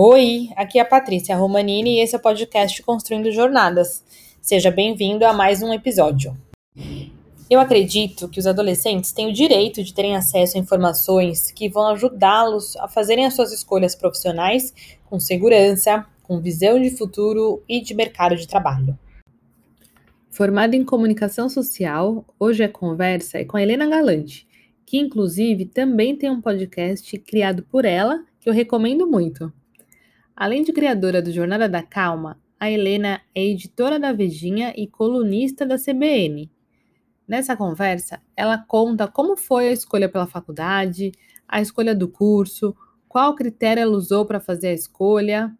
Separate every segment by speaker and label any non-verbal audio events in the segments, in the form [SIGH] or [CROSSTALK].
Speaker 1: Oi, aqui é a Patrícia Romanini e esse é o podcast Construindo Jornadas. Seja bem-vindo a mais um episódio. Eu acredito que os adolescentes têm o direito de terem acesso a informações que vão ajudá-los a fazerem as suas escolhas profissionais com segurança, com visão de futuro e de mercado de trabalho. Formada em comunicação social, hoje a conversa é com a Helena Galante, que inclusive também tem um podcast criado por ela que eu recomendo muito. Além de criadora do Jornada da Calma, a Helena é editora da Vejinha e colunista da CBN. Nessa conversa, ela conta como foi a escolha pela faculdade, a escolha do curso, qual critério ela usou para fazer a escolha.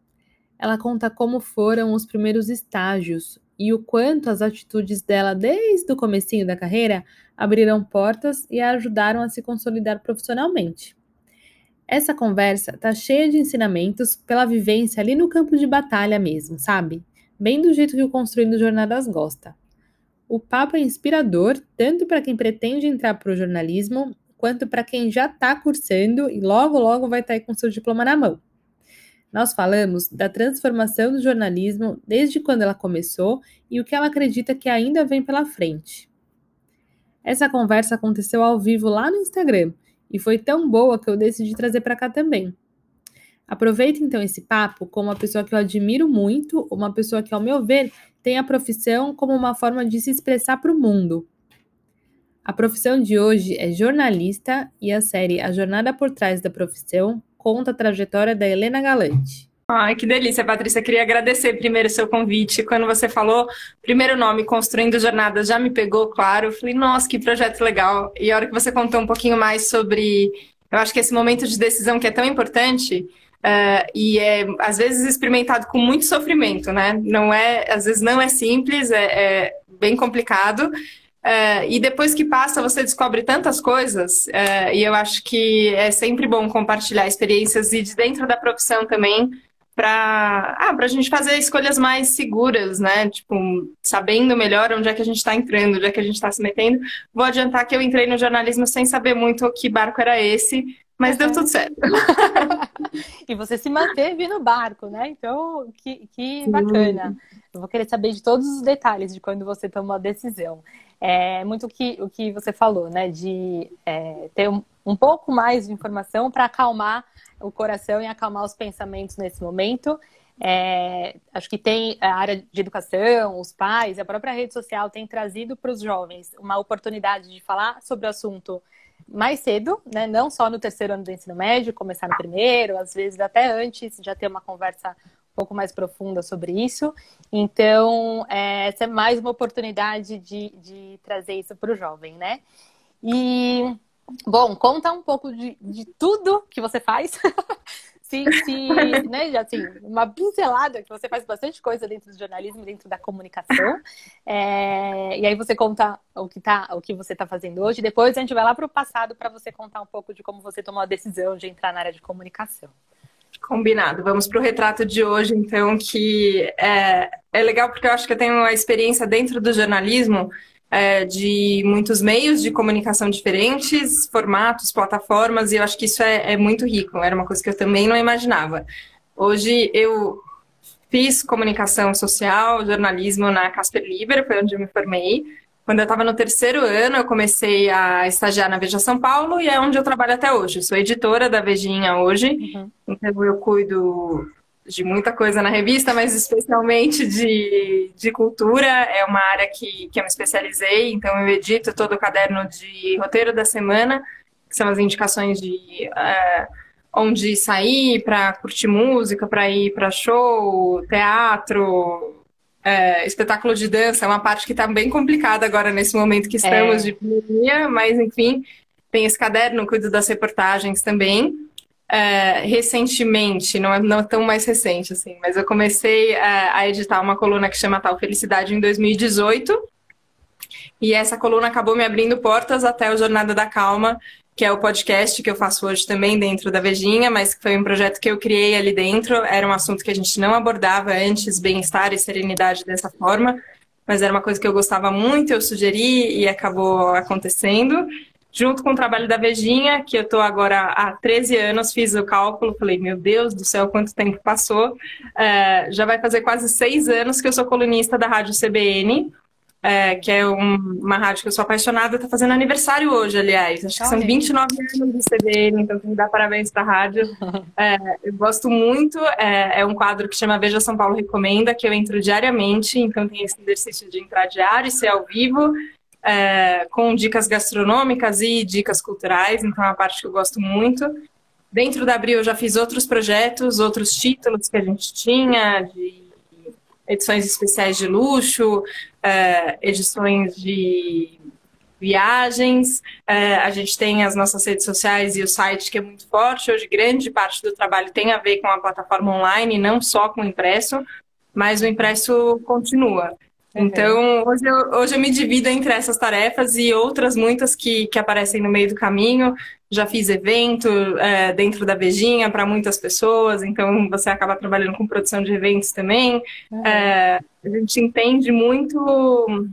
Speaker 1: Ela conta como foram os primeiros estágios e o quanto as atitudes dela desde o comecinho da carreira abriram portas e a ajudaram a se consolidar profissionalmente. Essa conversa tá cheia de ensinamentos pela vivência ali no campo de batalha mesmo, sabe? Bem do jeito que o Construindo Jornadas gosta. O papo é inspirador tanto para quem pretende entrar para o jornalismo, quanto para quem já está cursando e logo logo vai estar tá aí com seu diploma na mão. Nós falamos da transformação do jornalismo desde quando ela começou e o que ela acredita que ainda vem pela frente. Essa conversa aconteceu ao vivo lá no Instagram e foi tão boa que eu decidi trazer para cá também. Aproveita então esse papo com uma pessoa que eu admiro muito, uma pessoa que, ao meu ver, tem a profissão como uma forma de se expressar para o mundo. A profissão de hoje é jornalista e a série A Jornada por Trás da Profissão conta a trajetória da Helena Galante.
Speaker 2: Ai, que delícia, Patrícia. Queria agradecer primeiro o seu convite. Quando você falou, primeiro nome, Construindo Jornadas, já me pegou, claro. Eu falei, nossa, que projeto legal. E a hora que você contou um pouquinho mais sobre, eu acho que esse momento de decisão que é tão importante, uh, e é, às vezes, experimentado com muito sofrimento, né? Não é, às vezes não é simples, é, é bem complicado. Uh, e depois que passa, você descobre tantas coisas, uh, e eu acho que é sempre bom compartilhar experiências e de dentro da profissão também, para ah, a gente fazer escolhas mais seguras, né? Tipo, sabendo melhor onde é que a gente está entrando, onde é que a gente está se metendo. Vou adiantar que eu entrei no jornalismo sem saber muito que barco era esse, mas deu tudo certo. [LAUGHS]
Speaker 1: e você se manteve no barco, né? Então, que, que bacana. Eu vou querer saber de todos os detalhes de quando você tomou a decisão. É muito o que, o que você falou, né? De é, ter um, um pouco mais de informação para acalmar o coração e acalmar os pensamentos nesse momento. É, acho que tem a área de educação, os pais, a própria rede social tem trazido para os jovens uma oportunidade de falar sobre o assunto mais cedo, né? não só no terceiro ano do ensino médio, começar no primeiro, às vezes até antes, já ter uma conversa um pouco mais profunda sobre isso. Então, é, essa é mais uma oportunidade de, de trazer isso para o jovem, né? E Bom, conta um pouco de, de tudo que você faz. [LAUGHS] se, se né, assim, uma pincelada, que você faz bastante coisa dentro do jornalismo, dentro da comunicação. É, e aí você conta o que, tá, o que você está fazendo hoje. Depois a gente vai lá para o passado para você contar um pouco de como você tomou a decisão de entrar na área de comunicação.
Speaker 2: Combinado. Vamos para o retrato de hoje, então, que é, é legal porque eu acho que eu tenho uma experiência dentro do jornalismo é, de muitos meios de comunicação diferentes, formatos, plataformas, e eu acho que isso é, é muito rico, era uma coisa que eu também não imaginava. Hoje eu fiz comunicação social, jornalismo na Casper Liber, foi onde eu me formei. Quando eu estava no terceiro ano, eu comecei a estagiar na Veja São Paulo e é onde eu trabalho até hoje. Eu sou editora da Vejinha hoje, uhum. então eu cuido de muita coisa na revista, mas especialmente de, de cultura. É uma área que, que eu me especializei, então eu edito todo o caderno de roteiro da semana, que são as indicações de uh, onde sair para curtir música, para ir para show, teatro, uh, espetáculo de dança. É uma parte que está bem complicada agora nesse momento que estamos é. de pandemia, mas enfim, tem esse caderno, cuido das reportagens também. É, recentemente, não é, não é tão mais recente assim, mas eu comecei a, a editar uma coluna que chama Tal Felicidade em 2018. E essa coluna acabou me abrindo portas até o Jornada da Calma, que é o podcast que eu faço hoje também dentro da Vejinha, mas que foi um projeto que eu criei ali dentro. Era um assunto que a gente não abordava antes, bem-estar e serenidade dessa forma, mas era uma coisa que eu gostava muito, eu sugeri e acabou acontecendo. Junto com o trabalho da Vejinha, que eu estou agora há 13 anos, fiz o cálculo, falei, meu Deus do céu, quanto tempo passou. É, já vai fazer quase seis anos que eu sou colunista da Rádio CBN, é, que é um, uma rádio que eu sou apaixonada, está fazendo aniversário hoje, aliás. Acho que são 29 anos de CBN, então tem que dar parabéns para a rádio. É, [LAUGHS] eu gosto muito, é, é, um quadro que chama Veja São Paulo Recomenda, que eu entro diariamente, então tem esse exercício de entrar diário e ser ao vivo é, com dicas gastronômicas e dicas culturais, então é uma parte que eu gosto muito. Dentro da Abril eu já fiz outros projetos, outros títulos que a gente tinha, de edições especiais de luxo, é, edições de viagens. É, a gente tem as nossas redes sociais e o site que é muito forte. Hoje, grande parte do trabalho tem a ver com a plataforma online, não só com o impresso, mas o impresso continua. Uhum. Então, hoje eu, hoje eu me divido entre essas tarefas e outras muitas que, que aparecem no meio do caminho. Já fiz evento é, dentro da Vejinha para muitas pessoas, então você acaba trabalhando com produção de eventos também. Uhum. É, a gente entende muito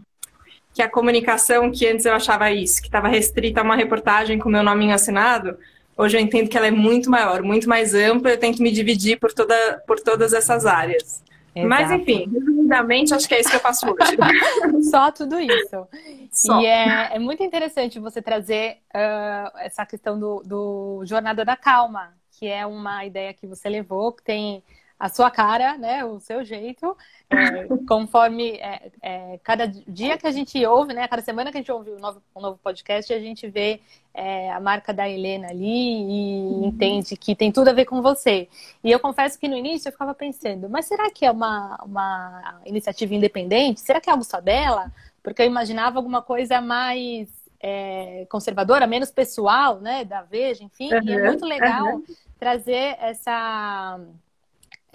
Speaker 2: que a comunicação, que antes eu achava isso, que estava restrita a uma reportagem com meu nominho assinado, hoje eu entendo que ela é muito maior, muito mais ampla, eu tenho que me dividir por, toda, por todas essas áreas. Exato. Mas, enfim, resumidamente, acho que é isso que eu faço hoje. [LAUGHS]
Speaker 1: Só tudo isso. Só. E é, é, muito interessante você trazer uh, essa questão do, do Jornada da Calma, que é uma ideia que você levou, que tem a sua cara, né, o seu jeito, é, [LAUGHS] conforme é, é, cada dia que a gente ouve, né, cada semana que a gente ouve um novo, um novo podcast, a gente vê é, a marca da Helena ali e uhum. entende que tem tudo a ver com você. E eu confesso que no início eu ficava pensando, mas será que é uma, uma iniciativa independente? Será que é algo só dela? Porque eu imaginava alguma coisa mais é, conservadora, menos pessoal, né, da Veja, enfim. Uhum, e é muito legal uhum. trazer essa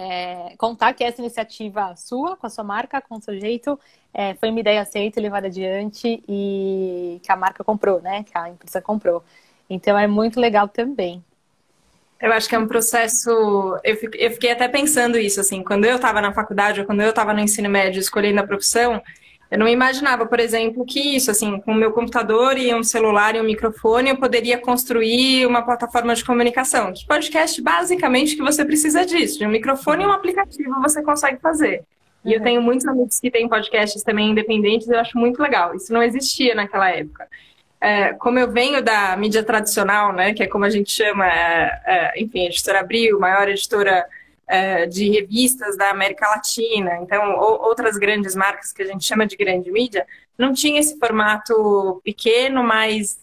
Speaker 1: é, contar que essa iniciativa sua, com a sua marca, com o seu jeito, é, foi uma ideia aceita, levada adiante e que a marca comprou, né? Que a empresa comprou. Então é muito legal também.
Speaker 2: Eu acho que é um processo. Eu fiquei até pensando isso, assim, quando eu estava na faculdade ou quando eu estava no ensino médio escolhendo a profissão, eu não imaginava, por exemplo, que isso, assim, com o meu computador e um celular e um microfone, eu poderia construir uma plataforma de comunicação. Que podcast, basicamente, que você precisa disso. De um microfone e um aplicativo você consegue fazer. E uhum. eu tenho muitos amigos que têm podcasts também independentes, eu acho muito legal. Isso não existia naquela época. É, como eu venho da mídia tradicional, né, que é como a gente chama, é, é, enfim, editora Abril, maior editora é, de revistas da América Latina, então ou, outras grandes marcas que a gente chama de grande mídia, não tinha esse formato pequeno, mais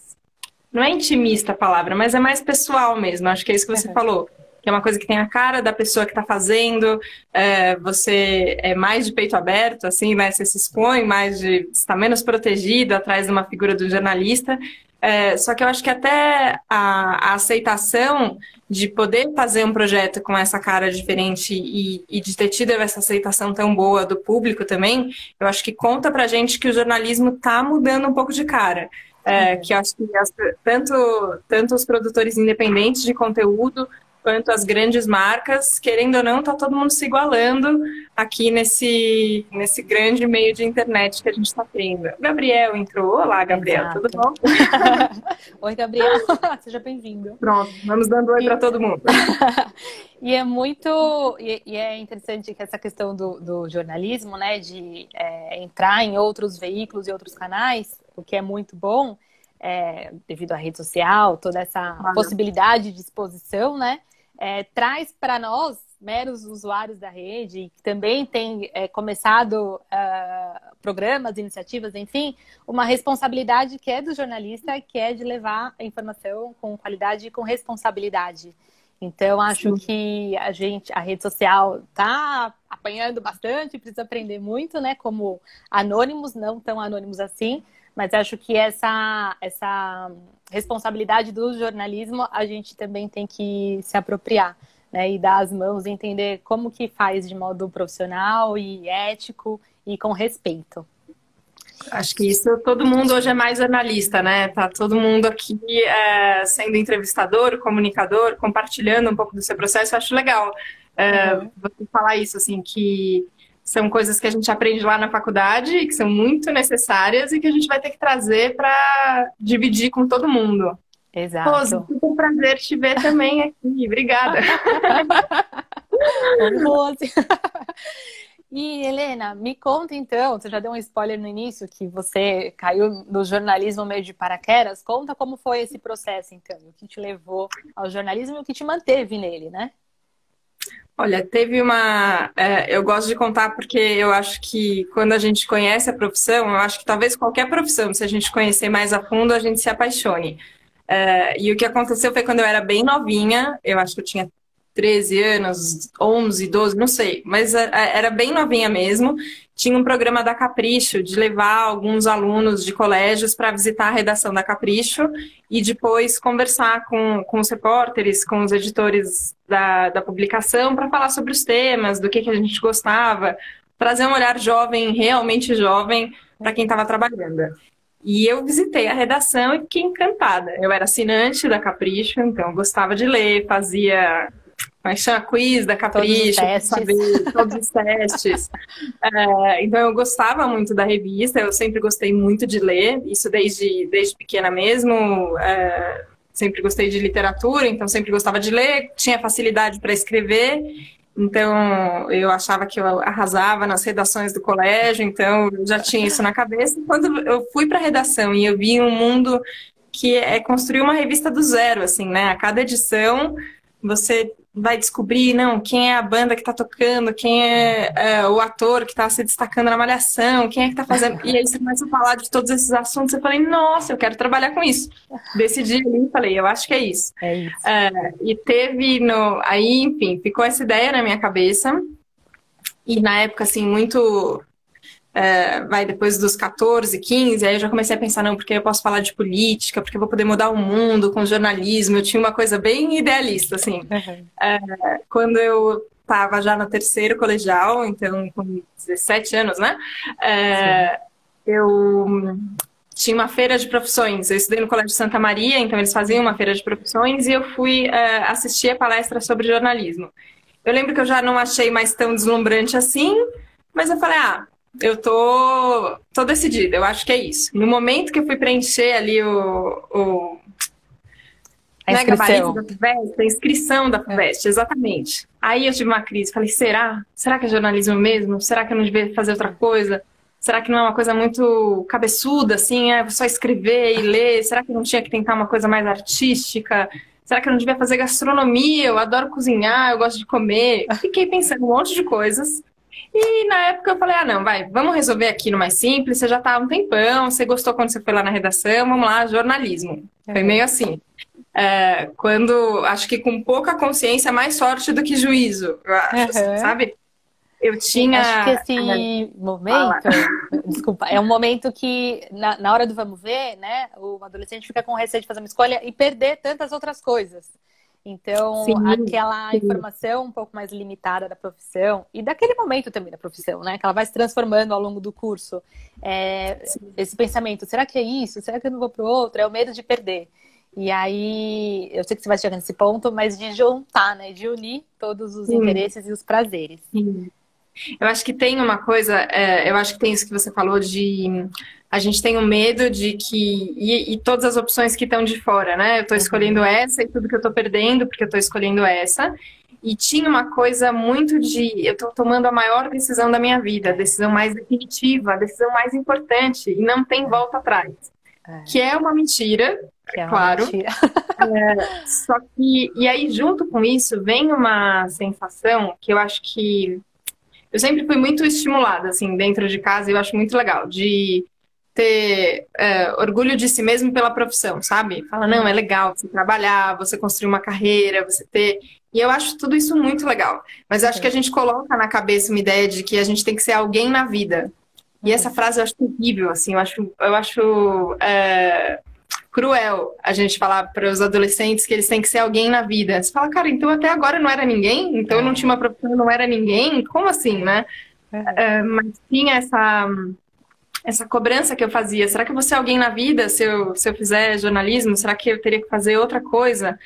Speaker 2: não é intimista a palavra, mas é mais pessoal mesmo. Acho que é isso que você uhum. falou. Que é uma coisa que tem a cara da pessoa que está fazendo, é, você é mais de peito aberto, assim, né? Você se expõe mais de. está menos protegido atrás de uma figura do jornalista. É, só que eu acho que até a, a, aceitação de poder fazer um projeto com essa cara diferente e, e, de ter tido essa aceitação tão boa do público também, eu acho que conta pra gente que o jornalismo está mudando um pouco de cara. É, uhum. que eu acho que as, tanto, tanto os produtores independentes de conteúdo quanto as grandes marcas, querendo ou não, está todo mundo se igualando aqui nesse, nesse grande meio de internet que a gente está tendo. Gabriel entrou. Olá, Gabriel, Exato. tudo bom? [LAUGHS]
Speaker 1: oi, Gabriel, [LAUGHS] seja bem-vindo.
Speaker 2: Pronto, vamos dando oi e... para todo mundo. [LAUGHS]
Speaker 1: e é muito. E, e, é interessante que essa questão do, do jornalismo, né, de é, entrar em outros veículos e outros canais, o que é muito bom. É, devido à rede social, toda essa possibilidade de exposição, né? É, traz para nós, meros usuários da rede, que também tem é, começado uh, programas, iniciativas, enfim, uma responsabilidade que é do jornalista, que é de levar a informação com qualidade e com responsabilidade. Então, acho Sim. que a gente, a rede social está apanhando bastante, precisa aprender muito, né? Como anônimos, não tão anônimos assim, mas acho que essa, essa responsabilidade do jornalismo a gente também tem que se apropriar. Né, e dar as mãos entender como que faz de modo profissional e ético e com respeito.
Speaker 2: Acho que isso todo mundo hoje é mais jornalista, né? Tá todo mundo aqui é, sendo entrevistador, comunicador, compartilhando um pouco do seu processo. Eu acho legal é, uhum. você falar isso, assim, que são coisas que a gente aprende lá na faculdade, que são muito necessárias e que a gente vai ter que trazer para dividir com todo mundo.
Speaker 1: Exato.
Speaker 2: Rose, um prazer te ver também aqui. [LAUGHS] Obrigada.
Speaker 1: Rose. E Helena, me conta então, você já deu um spoiler no início que você caiu no jornalismo meio de paraquedas. Conta como foi esse processo então, o que te levou ao jornalismo e o que te manteve nele, né?
Speaker 2: Olha, teve uma. É, eu gosto de contar porque eu acho que quando a gente conhece a profissão, eu acho que talvez qualquer profissão, se a gente conhecer mais a fundo, a gente se apaixone. É, e o que aconteceu foi quando eu era bem novinha, eu acho que eu tinha 13 anos, 11, 12, não sei, mas é, é, era bem novinha mesmo. Tinha um programa da Capricho de levar alguns alunos de colégios para visitar a redação da Capricho e depois conversar com, com os repórteres, com os editores da, da publicação para falar sobre os temas, do que, que a gente gostava, trazer um olhar jovem, realmente jovem, para quem estava trabalhando. E eu visitei a redação e fiquei encantada. Eu era assinante da Capricho, então gostava de ler, fazia mas chama quiz da Capricho, todos os saber todos os testes. É, então eu gostava muito da revista, eu sempre gostei muito de ler, isso desde, desde pequena mesmo. É, sempre gostei de literatura, então sempre gostava de ler, tinha facilidade para escrever. Então, eu achava que eu arrasava nas redações do colégio, então eu já tinha isso na cabeça. Quando eu fui para a redação e eu vi um mundo que é construir uma revista do zero, assim, né? A cada edição você vai descobrir, não, quem é a banda que tá tocando, quem é, é o ator que tá se destacando na malhação, quem é que tá fazendo. E aí você começa a falar de todos esses assuntos. Eu falei, nossa, eu quero trabalhar com isso. Decidi ali e falei, eu acho que é isso.
Speaker 1: É isso. É,
Speaker 2: e teve no. Aí, enfim, ficou essa ideia na minha cabeça. E na época, assim, muito é, vai depois dos 14, 15, aí eu já comecei a pensar, não, porque eu posso falar de política, porque eu vou poder mudar o mundo com jornalismo. Eu tinha uma coisa bem idealista, assim. Uhum. É, quando eu estava já no terceiro colegial, então com 17 anos, né? É, eu tinha uma feira de profissões. Eu estudei no Colégio Santa Maria, então eles faziam uma feira de profissões e eu fui é, assistir a palestra sobre jornalismo. Eu lembro que eu já não achei mais tão deslumbrante assim, mas eu falei, ah, eu tô, tô decidida, eu acho que é isso. No momento que eu fui preencher ali o. o
Speaker 1: a é inscrição.
Speaker 2: da FUVEST, a inscrição da FUVEST, é. exatamente. Aí eu tive uma crise, falei, será? Será que é jornalismo mesmo? Será que eu não devia fazer outra coisa? Será que não é uma coisa muito cabeçuda, assim, é só escrever e ler? Será que não tinha que tentar uma coisa mais artística? Será que eu não devia fazer gastronomia? Eu adoro cozinhar, eu gosto de comer. Fiquei pensando um monte de coisas. E na época eu falei, ah, não, vai, vamos resolver aqui no mais simples, você já tá há um tempão, você gostou quando você foi lá na redação, vamos lá, jornalismo. Foi meio assim. É, quando, acho que com pouca consciência, mais sorte do que juízo, eu acho, uhum. sabe? Eu tinha...
Speaker 1: Acho que esse momento, desculpa, é um momento que, na, na hora do vamos ver, né, o adolescente fica com receio de fazer uma escolha e perder tantas outras coisas. Então, sim, aquela sim. informação um pouco mais limitada da profissão e daquele momento também da profissão, né? Que ela vai se transformando ao longo do curso. É, esse pensamento, será que é isso? Será que eu não vou para o outro? É o medo de perder. E aí, eu sei que você vai chegar nesse ponto, mas de juntar, né? De unir todos os sim. interesses e os prazeres.
Speaker 2: Sim. Eu acho que tem uma coisa, é, eu acho que tem isso que você falou de a gente tem o um medo de que. E, e, todas as opções que estão de fora, né? Eu estou uhum. escolhendo essa e tudo que eu estou perdendo porque eu estou escolhendo essa. E tinha uma coisa muito de. Eu estou tomando a maior decisão da minha vida, a decisão mais definitiva, a decisão mais importante, e não tem volta atrás. É. Que é uma mentira, é claro. Uma mentira. [LAUGHS] é, só que. E aí, junto com isso, vem uma sensação que eu acho que. Eu sempre fui muito estimulada, assim, dentro de casa, e eu acho muito legal, de ter é, orgulho de si mesmo pela profissão, sabe? Fala, não, é legal você trabalhar, você construir uma carreira, você ter. E eu acho tudo isso muito legal. Mas eu acho que a gente coloca na cabeça uma ideia de que a gente tem que ser alguém na vida. E essa frase eu acho terrível, assim, eu acho, eu acho é, cruel a gente falar para os adolescentes que eles têm que ser alguém na vida. Você fala, cara, então até agora não era ninguém? Então eu não tinha uma profissão, não era ninguém? Como assim, né? É, mas tinha essa essa cobrança que eu fazia. Será que eu vou ser alguém na vida se eu, se eu fizer jornalismo? Será que eu teria que fazer outra coisa?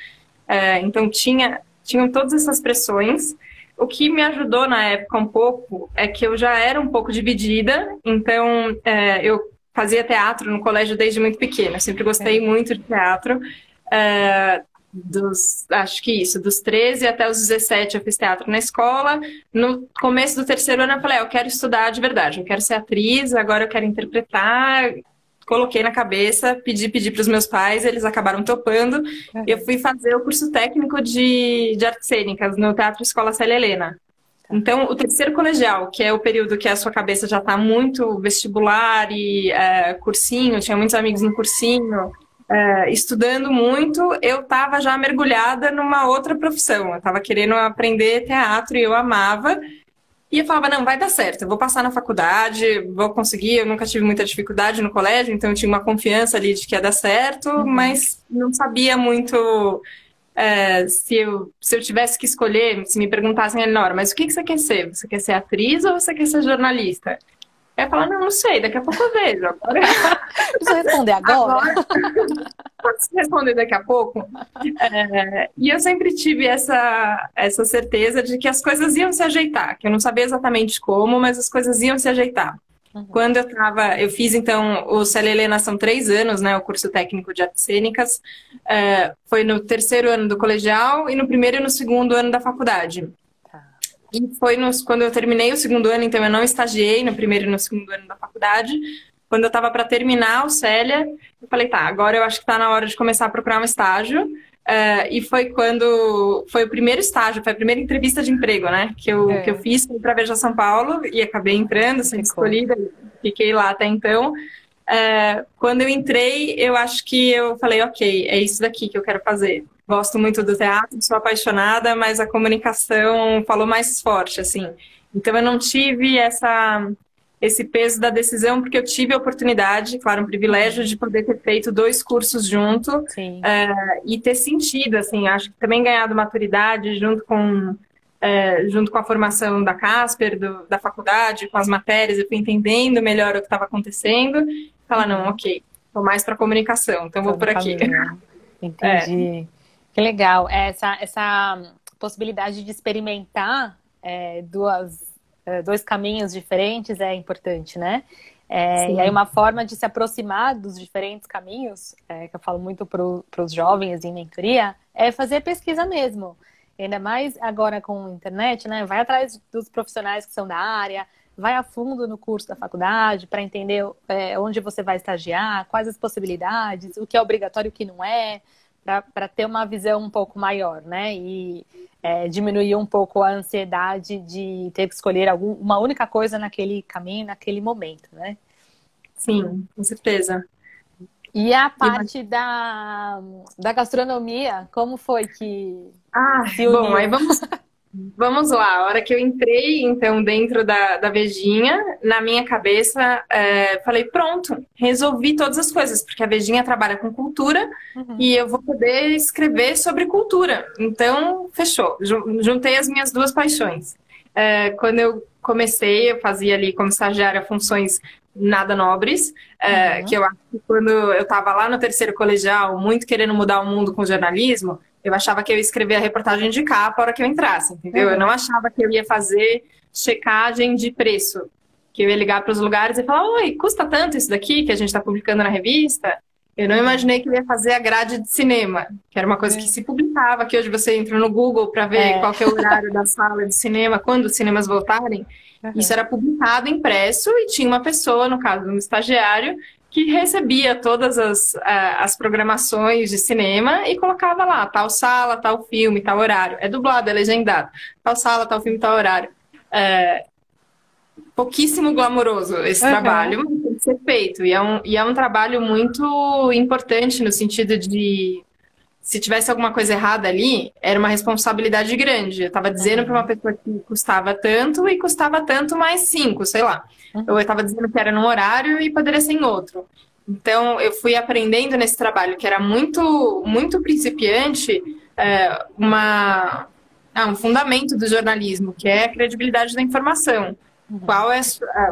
Speaker 2: É, então, tinha, tinham todas essas pressões. o que me ajudou na época um pouco é que eu já era um pouco dividida, então é, eu fazia teatro no colégio desde muito pequena, sempre gostei é. muito de teatro. É, dos, acho que isso, dos 13 até os 17 eu fiz teatro na escola. No começo do terceiro ano eu falei, ah, eu quero estudar de verdade, eu quero ser atriz, agora eu quero interpretar. Coloquei na cabeça, pedi, pedi para os meus pais, eles acabaram topando. Uhum. Eu fui fazer o curso técnico de, de artes cênicas no Teatro Escola Célia Helena. Então, o terceiro colegial, que é o período que a sua cabeça já está muito vestibular e é, cursinho, tinha muitos amigos no cursinho, é, estudando muito, eu estava já mergulhada numa outra profissão. Eu estava querendo aprender teatro e eu amava. E eu falava, não, vai dar certo, eu vou passar na faculdade, vou conseguir. Eu nunca tive muita dificuldade no colégio, então eu tinha uma confiança ali de que ia dar certo, uhum. mas não sabia muito é, se, eu, se eu tivesse que escolher, se me perguntassem, Elinor, mas o que, que você quer ser? Você quer ser atriz ou você quer ser jornalista? Aí falar, não, não sei, daqui a pouco eu vejo. Agora... [LAUGHS]
Speaker 1: Precisa responder agora? agora...
Speaker 2: Posso responder daqui a pouco? É, e eu sempre tive essa, essa certeza de que as coisas iam se ajeitar, que eu não sabia exatamente como, mas as coisas iam se ajeitar. Uhum. Quando eu estava, eu fiz então o Célia Helena são três anos, né, o curso técnico de artes cênicas, é, foi no terceiro ano do colegial e no primeiro e no segundo ano da faculdade. E foi nos, quando eu terminei o segundo ano, então eu não estagiei no primeiro e no segundo ano da faculdade. Quando eu estava para terminar o Célia, eu falei, tá, agora eu acho que está na hora de começar a procurar um estágio. Uh, e foi quando foi o primeiro estágio, foi a primeira entrevista de emprego, né? Que eu, é. que eu fiz para Veja São Paulo e acabei entrando, sendo escolhida, fiquei lá até então. Uh, quando eu entrei, eu acho que eu falei, ok, é isso daqui que eu quero fazer. Gosto muito do teatro, sou apaixonada, mas a comunicação falou mais forte, assim. Então eu não tive essa esse peso da decisão, porque eu tive a oportunidade, claro, um privilégio de poder ter feito dois cursos junto é, e ter sentido, assim, acho que também ganhado maturidade junto com, é, junto com a formação da Casper, do, da faculdade, com as matérias, eu fui entendendo melhor o que estava acontecendo, falar, não, ok, estou mais para comunicação, então vou por aqui. [LAUGHS]
Speaker 1: Entendi. É. Que legal. Essa, essa possibilidade de experimentar é, duas, dois caminhos diferentes é importante, né? É, e aí uma forma de se aproximar dos diferentes caminhos, é, que eu falo muito para os jovens em mentoria, é fazer pesquisa mesmo. Ainda mais agora com a internet, né? Vai atrás dos profissionais que são da área, vai a fundo no curso da faculdade para entender é, onde você vai estagiar, quais as possibilidades, o que é obrigatório e o que não é para ter uma visão um pouco maior, né? E é, diminuir um pouco a ansiedade de ter que escolher algum, uma única coisa naquele caminho, naquele momento, né?
Speaker 2: Sim, com certeza.
Speaker 1: E a parte e... da, da gastronomia, como foi que.
Speaker 2: Ah, bom, aí vamos. Vamos lá, a hora que eu entrei, então, dentro da, da Vejinha, na minha cabeça, é, falei, pronto, resolvi todas as coisas, porque a Vejinha trabalha com cultura uhum. e eu vou poder escrever sobre cultura. Então, fechou, juntei as minhas duas paixões. É, quando eu comecei, eu fazia ali como estagiária funções nada nobres, é, uhum. que eu acho que quando eu estava lá no terceiro colegial, muito querendo mudar o mundo com jornalismo, eu achava que eu ia escrever a reportagem de capa a hora que eu entrasse, entendeu? Uhum. Eu não achava que eu ia fazer checagem de preço, que eu ia ligar para os lugares e falar, oi, custa tanto isso daqui que a gente está publicando na revista? Eu não imaginei que eu ia fazer a grade de cinema, que era uma coisa que se publicava, que hoje você entra no Google para ver é. qual é o horário da sala de cinema, quando os cinemas voltarem. Uhum. Isso era publicado, impresso, e tinha uma pessoa, no caso, um estagiário, que recebia todas as, as programações de cinema e colocava lá, tal sala, tal filme, tal horário. É dublado, é legendado. Tal sala, tal filme, tal horário. É, pouquíssimo glamouroso esse uhum. trabalho, tem que ser feito. E é, um, e é um trabalho muito importante no sentido de se tivesse alguma coisa errada ali, era uma responsabilidade grande. Eu estava dizendo para uma pessoa que custava tanto e custava tanto mais cinco, sei lá. Uhum. Eu estava dizendo que era num horário e poderia ser em outro. Então, eu fui aprendendo nesse trabalho, que era muito, muito principiante, é, uma, ah, um fundamento do jornalismo, que é a credibilidade da informação. Uhum. Qual, é,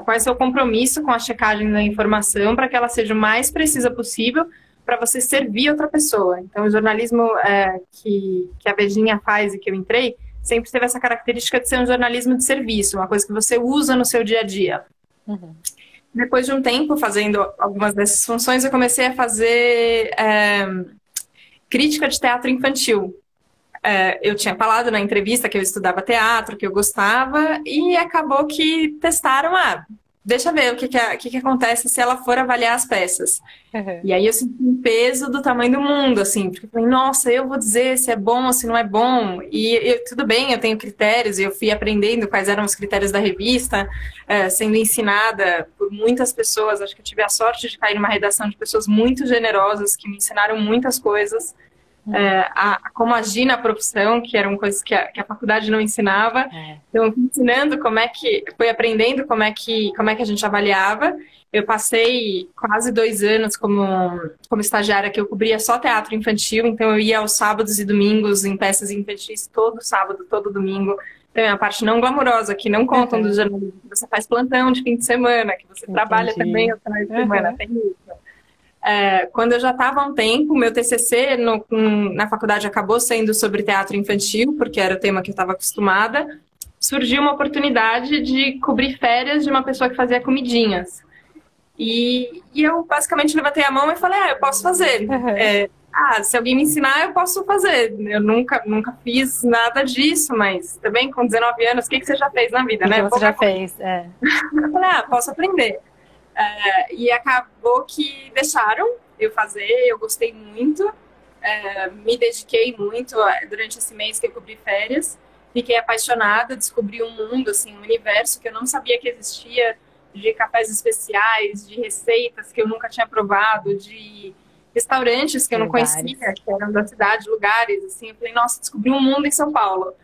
Speaker 2: qual é seu compromisso com a checagem da informação para que ela seja o mais precisa possível para você servir outra pessoa. Então, o jornalismo é, que, que a Vejinha faz e que eu entrei sempre teve essa característica de ser um jornalismo de serviço, uma coisa que você usa no seu dia a dia. Uhum. Depois de um tempo fazendo algumas dessas funções, eu comecei a fazer é, crítica de teatro infantil. É, eu tinha falado na entrevista que eu estudava teatro, que eu gostava, e acabou que testaram, ah, deixa ver o que, que, que, que acontece se ela for avaliar as peças. Uhum. E aí eu senti um peso do tamanho do mundo, assim, porque eu falei, nossa, eu vou dizer se é bom ou se não é bom. E eu, tudo bem, eu tenho critérios, e eu fui aprendendo quais eram os critérios da revista, é, sendo ensinada por muitas pessoas. Acho que eu tive a sorte de cair numa redação de pessoas muito generosas que me ensinaram muitas coisas é, a, como agir na profissão, que eram coisas que a, que a faculdade não ensinava. É. Então, ensinando como é que, foi aprendendo como é que, como é que a gente avaliava. Eu passei quase dois anos como, como estagiária que eu cobria só teatro infantil, então eu ia aos sábados e domingos em peças infantis todo sábado, todo domingo. Então é a parte não glamourosa, que não contam uhum. do jornalismo, que você faz plantão de fim de semana, que você Entendi. trabalha também finais de semana, uhum. tem isso. É, quando eu já estava há um tempo, meu TCC no, na faculdade acabou sendo sobre teatro infantil, porque era o tema que eu estava acostumada. Surgiu uma oportunidade de cobrir férias de uma pessoa que fazia comidinhas. E, e eu basicamente levantei a mão e falei: Ah, eu posso fazer. Uhum. É, ah, se alguém me ensinar, eu posso fazer. Eu nunca, nunca fiz nada disso, mas também com 19 anos, o que, que você já fez na vida,
Speaker 1: né?
Speaker 2: Que
Speaker 1: você já fez, é. [LAUGHS]
Speaker 2: eu falei, ah, posso aprender. É, e acabou que deixaram eu fazer, eu gostei muito, é, me dediquei muito é, durante esse mês que eu cobri férias, fiquei apaixonada, descobri um mundo, assim, um universo que eu não sabia que existia, de cafés especiais, de receitas que eu nunca tinha provado, de restaurantes que eu não lugares. conhecia, que eram da cidade, lugares, assim, eu falei, nossa, descobri um mundo em São Paulo.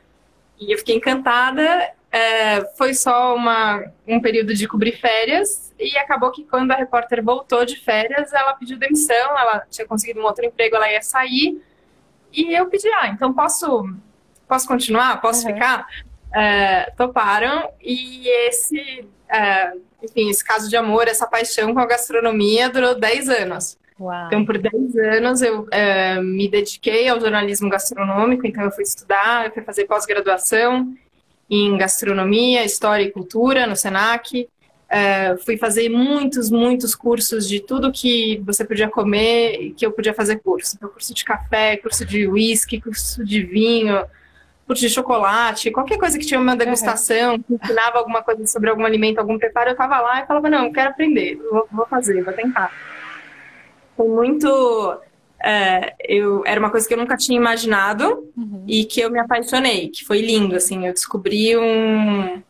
Speaker 2: E eu fiquei encantada é, foi só uma, um período de cobrir férias e acabou que quando a repórter voltou de férias, ela pediu demissão, ela tinha conseguido um outro emprego, ela ia sair. E eu pedi, ah, então posso, posso continuar? Posso uhum. ficar? É, toparam e esse, é, enfim, esse caso de amor, essa paixão com a gastronomia durou 10 anos. Uau. Então, por 10 anos eu é, me dediquei ao jornalismo gastronômico, então eu fui estudar, eu fui fazer pós-graduação, em gastronomia, história e cultura no Senac. Uh, fui fazer muitos, muitos cursos de tudo que você podia comer e que eu podia fazer curso. Então, curso de café, curso de whisky, curso de vinho, curso de chocolate, qualquer coisa que tinha uma degustação, que ensinava alguma coisa sobre algum alimento, algum preparo, eu estava lá e falava, não, eu quero aprender, vou, vou fazer, vou tentar. Foi muito é, eu, era uma coisa que eu nunca tinha imaginado uhum. e que eu me apaixonei, que foi lindo, assim, eu descobri um...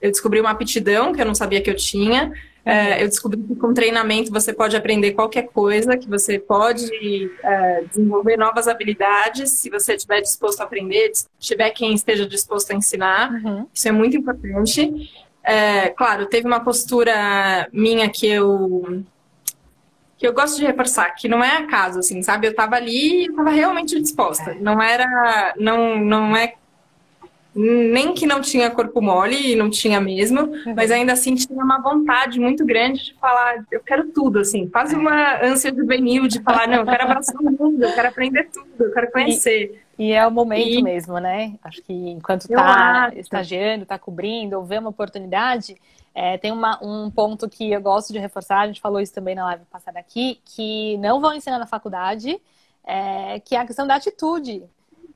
Speaker 2: Eu descobri uma aptidão que eu não sabia que eu tinha. É, uhum. eu descobri que com treinamento você pode aprender qualquer coisa, que você pode é, desenvolver novas habilidades se você estiver disposto a aprender, tiver quem esteja disposto a ensinar. Uhum. Isso é muito importante. É, claro, teve uma postura minha que eu que eu gosto de reforçar, que não é acaso, assim, sabe? Eu tava ali e eu tava realmente disposta. É. Não era, não, não é nem que não tinha corpo mole, e não tinha mesmo, uhum. mas ainda assim tinha uma vontade muito grande de falar, eu quero tudo, assim, quase é. uma ânsia juvenil de falar, não, eu quero abraçar o mundo, eu quero aprender tudo, eu quero conhecer.
Speaker 1: E, e é o momento e... mesmo, né? Acho que enquanto tá estagiando, tá cobrindo, ou vê uma oportunidade, é, tem uma, um ponto que eu gosto de reforçar, a gente falou isso também na live passada aqui, que não vão ensinar na faculdade, é, que é a questão da atitude.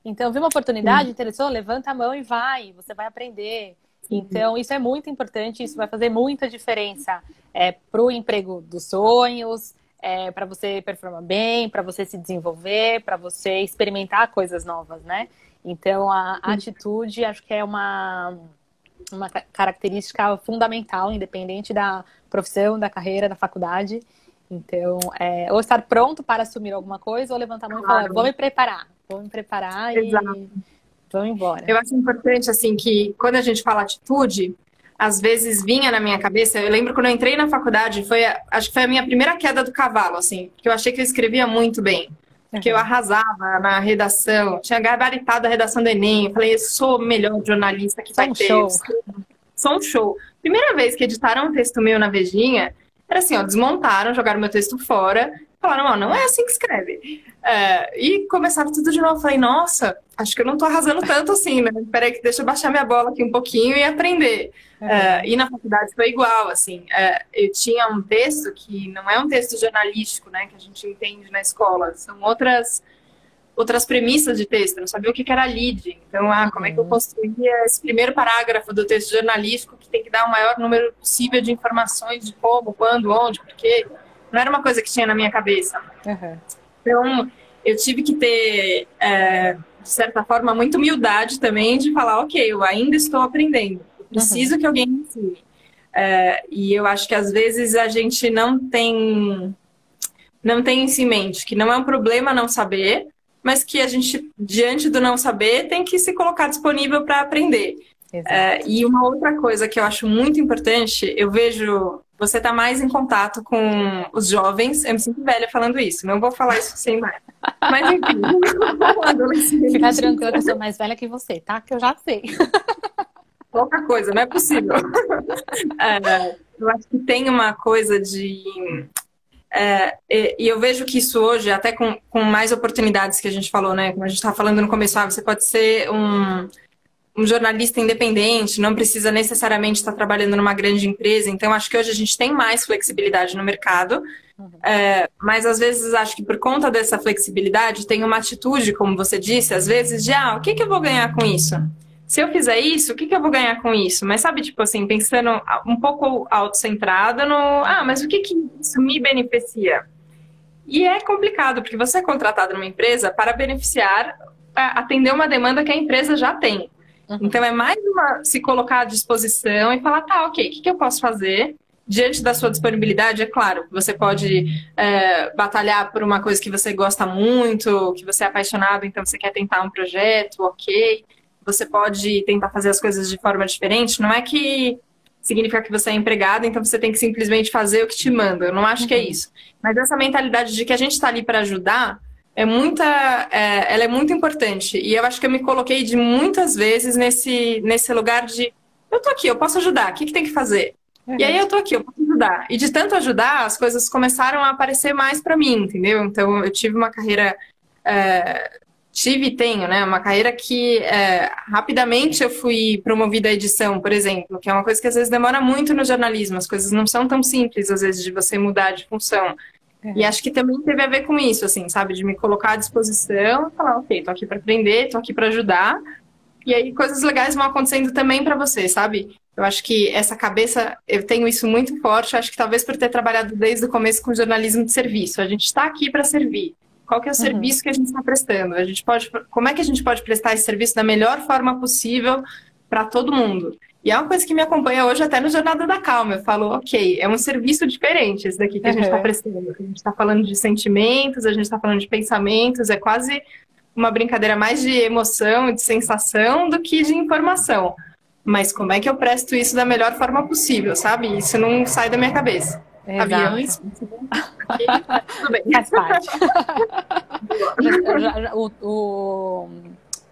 Speaker 1: Então, viu uma oportunidade, interessou, levanta a mão e vai, você vai aprender. Então, isso é muito importante, isso vai fazer muita diferença é, para o emprego dos sonhos, é, para você performar bem, para você se desenvolver, para você experimentar coisas novas, né? Então, a, a atitude, acho que é uma uma característica fundamental, independente da profissão, da carreira, da faculdade. Então, é, ou estar pronto para assumir alguma coisa, ou levantar a mão claro. e falar, vou me preparar, vou me preparar Exato. e vamos embora.
Speaker 2: Eu acho importante, assim, que quando a gente fala atitude, às vezes vinha na minha cabeça, eu lembro quando eu entrei na faculdade, foi, acho que foi a minha primeira queda do cavalo, assim, porque eu achei que eu escrevia muito bem que eu arrasava na redação, tinha gabaritado a redação do Enem, eu falei, eu sou o melhor jornalista que vai um ter. Show. Sou um show. Primeira vez que editaram um texto meu na Vejinha, era assim, ó, desmontaram, jogaram meu texto fora, Falaram, ó, não é assim que escreve. É, e começaram tudo de novo. Falei, nossa, acho que eu não tô arrasando tanto assim, né? Peraí, deixa eu baixar minha bola aqui um pouquinho e aprender. Uhum. É, e na faculdade foi igual, assim. É, eu tinha um texto que não é um texto jornalístico, né? Que a gente entende na escola. São outras outras premissas de texto, eu não sabia o que era lead. Então, ah, como é que eu uhum. construía esse primeiro parágrafo do texto jornalístico que tem que dar o maior número possível de informações de como, quando, onde, por quê não era uma coisa que tinha na minha cabeça. Uhum. Então, eu tive que ter, é, de certa forma, muita humildade também de falar, ok, eu ainda estou aprendendo, eu preciso uhum. que alguém me ensine. É, e eu acho que às vezes a gente não tem não tem isso em mente, que não é um problema não saber, mas que a gente, diante do não saber, tem que se colocar disponível para aprender. É, e uma outra coisa que eu acho muito importante, eu vejo você está mais em contato com os jovens. Eu me sinto velha falando isso, não vou falar isso sem mais. Mas
Speaker 1: enfim. [LAUGHS] Fica tranquila que eu sou mais velha que você, tá? Que eu já sei.
Speaker 2: Pouca coisa, não é possível. [LAUGHS] É, eu acho que tem uma coisa de. É, e eu vejo que isso hoje, até com, com mais oportunidades que a gente falou, né? Como a gente estava falando no começo, ah, você pode ser um um jornalista independente, não precisa necessariamente estar trabalhando numa grande empresa. Então, acho que hoje a gente tem mais flexibilidade no mercado. Uhum. É, mas às vezes acho que por conta dessa flexibilidade tem uma atitude, como você disse, às vezes de ah, o que, que eu vou ganhar com isso? Se eu fizer isso, o que, que eu vou ganhar com isso? Mas sabe, tipo assim, pensando um pouco autocentrada no ah, mas o que, que isso me beneficia? E é complicado, porque você é contratado numa empresa para beneficiar, atender uma demanda que a empresa já tem. Uhum. Então, é mais uma se colocar à disposição e falar, tá, ok, o que, que eu posso fazer? Diante da sua disponibilidade, é claro, você pode é, batalhar por uma coisa que você gosta muito, que você é apaixonado, então você quer tentar um projeto, ok. Você pode tentar fazer as coisas de forma diferente. Não é que significa que você é empregado, então você tem que simplesmente fazer o que te manda. Eu não acho uhum. que é uhum. isso. Mas essa mentalidade de que a gente está ali para ajudar, é muita, é, ela é muito importante. E eu acho que eu me coloquei de muitas vezes nesse, nesse lugar de eu tô aqui, eu posso ajudar, o que, que tem que fazer? Uhum. E aí eu tô aqui, eu posso ajudar. E de tanto ajudar, as coisas começaram a aparecer mais para mim, entendeu? Então eu tive uma carreira. É, tive e tenho, né? Uma carreira que é, rapidamente eu fui promovida à edição, por exemplo, que é uma coisa que às vezes demora muito no jornalismo. As coisas não são tão simples, às vezes, de você mudar de função. É. E acho que também teve a ver com isso, assim, sabe? De me colocar à disposição, falar, ok, tô aqui para aprender, tô aqui para ajudar. E aí coisas legais vão acontecendo também para você, sabe? Eu acho que essa cabeça, eu tenho isso muito forte, acho que talvez por ter trabalhado desde o começo com jornalismo de serviço. A gente está aqui para servir. Qual que é o uhum. serviço que a gente está prestando? A gente pode, como é que a gente pode prestar esse serviço da melhor forma possível para todo mundo? E é uma coisa que me acompanha hoje até no Jornada da Calma. Eu falo, ok, é um serviço diferente esse daqui que a gente está prestando. A gente está falando de sentimentos, a gente está falando de pensamentos, é quase uma brincadeira mais de emoção e de sensação do que de informação. Mas como é que eu presto isso da melhor forma possível, sabe? Isso não sai da minha cabeça.
Speaker 1: Exato. Aviões, [LAUGHS] tudo bem. Faz parte. [LAUGHS] o, o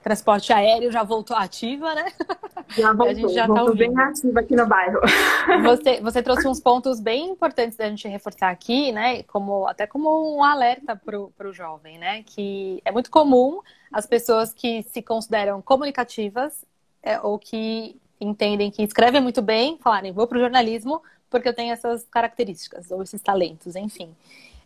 Speaker 1: transporte aéreo já voltou ativa, né? [LAUGHS]
Speaker 2: Já voltou, a gente já tá voltou tá bem ativa aqui no bairro. [LAUGHS]
Speaker 1: Você, você trouxe uns pontos bem importantes da gente reforçar aqui, né? Como, até como um alerta para o jovem, né? Que é muito comum as pessoas que se consideram comunicativas é, ou que entendem que escrevem muito bem, falarem, vou para o jornalismo porque eu tenho essas características ou esses talentos, enfim.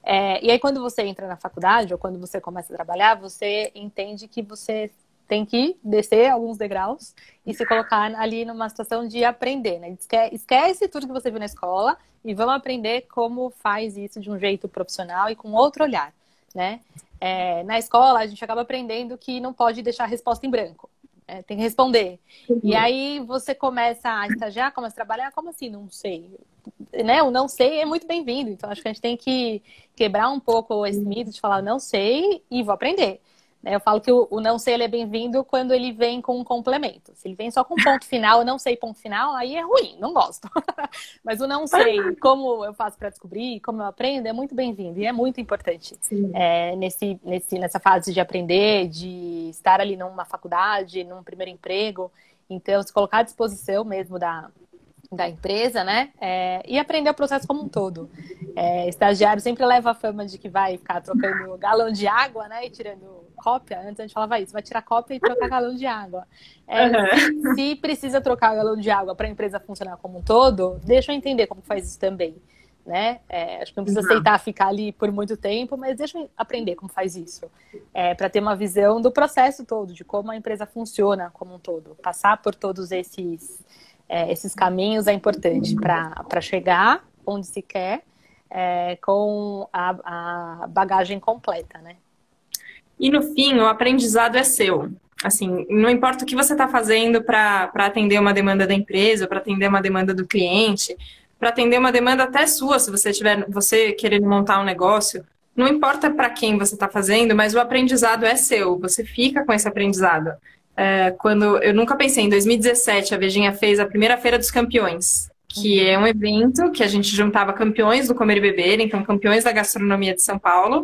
Speaker 1: É, e aí, quando você entra na faculdade ou quando você começa a trabalhar, você entende que você tem que descer alguns degraus e se colocar ali numa situação de aprender, né? Esquece tudo que você viu na escola e vamos aprender como faz isso de um jeito profissional e com outro olhar, né? É, na escola, a gente acaba aprendendo que não pode deixar a resposta em branco. É, tem que responder. Uhum. E aí você começa a estagiar, começa a trabalhar, como assim? Não sei. Né? O não sei é muito bem-vindo. Então, acho que a gente tem que quebrar um pouco esse mito de falar não sei e vou aprender. Eu falo que o, o não sei é bem-vindo quando ele vem com um complemento. Se ele vem só com ponto final, não sei ponto final, aí é ruim, não gosto. [LAUGHS] Mas o não sei, como eu faço para descobrir, como eu aprendo, é muito bem-vindo e é muito importante é, nesse, nesse, nessa fase de aprender, de estar ali numa faculdade, num primeiro emprego. Então, se colocar à disposição mesmo da, da empresa, né? É, e aprender o processo como um todo. É, estagiário sempre leva a fama de que vai ficar trocando galão de água, né? E tirando cópia. Antes a gente falava isso, vai tirar cópia e trocar galão de água. É, uhum. se, se, precisa trocar galão de água para a empresa funcionar como um todo, deixa eu entender como faz isso também. Né? É, acho que não precisa aceitar ficar ali por muito tempo, mas deixa eu aprender como faz isso. É, para ter uma visão do processo todo, de como a empresa funciona como um todo. Passar por todos esses é, esses caminhos é importante para chegar onde se quer é, com a, a, bagagem completa, né?
Speaker 2: E no fim, o aprendizado é seu. Assim, não importa o que você está fazendo para atender uma demanda da empresa, para atender uma demanda do cliente, para atender uma demanda até sua, se você tiver você querendo montar um negócio, não importa para quem você está fazendo, mas o aprendizado é seu. Você fica com esse aprendizado. É, quando eu nunca pensei, em 2017 a Vejinha fez a primeira feira dos campeões, que uhum. é um evento que a gente juntava campeões do comer e beber, então campeões da gastronomia de São Paulo,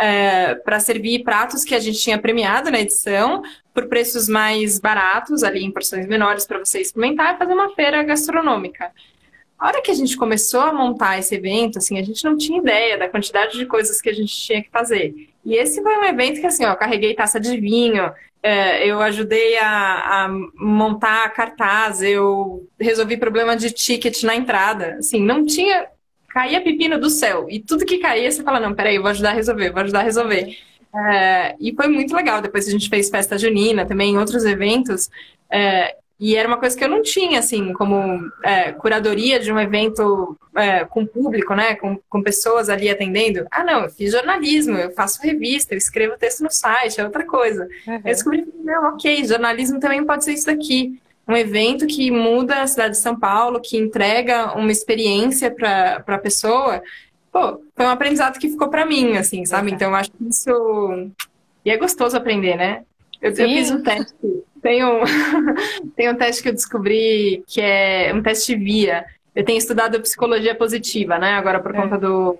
Speaker 2: é, para servir pratos que a gente tinha premiado na edição por preços mais baratos, ali em porções menores para você experimentar e fazer uma feira gastronômica. A hora que a gente começou a montar esse evento, assim, a gente não tinha ideia da quantidade de coisas que a gente tinha que fazer. E esse foi um evento que, assim, ó, carreguei taça de vinho, é, eu ajudei a, a, montar cartaz, eu resolvi problema de ticket na entrada. Assim, não tinha. Caía pepino do céu. E tudo que caía, você fala: não, peraí, eu vou ajudar a resolver, vou ajudar a resolver. É, e foi muito legal. Depois a gente fez festa junina também, outros eventos. É, e era uma coisa que eu não tinha, assim, como é, curadoria de um evento é, com público, né? Com, com pessoas ali atendendo. Ah, não, eu fiz jornalismo, eu faço revista, eu escrevo texto no site, é outra coisa. Uhum. Eu descobri não, ok, jornalismo também pode ser isso daqui. Um evento que muda a cidade de São Paulo, que entrega uma experiência para a pessoa. Pô, foi um aprendizado que ficou para mim, assim, sabe? Então, eu acho que isso. E é gostoso aprender, né? Eu, eu fiz um teste tem um, [LAUGHS] tem um teste que eu descobri que é um teste via. Eu tenho estudado psicologia positiva, né? Agora por é. conta do,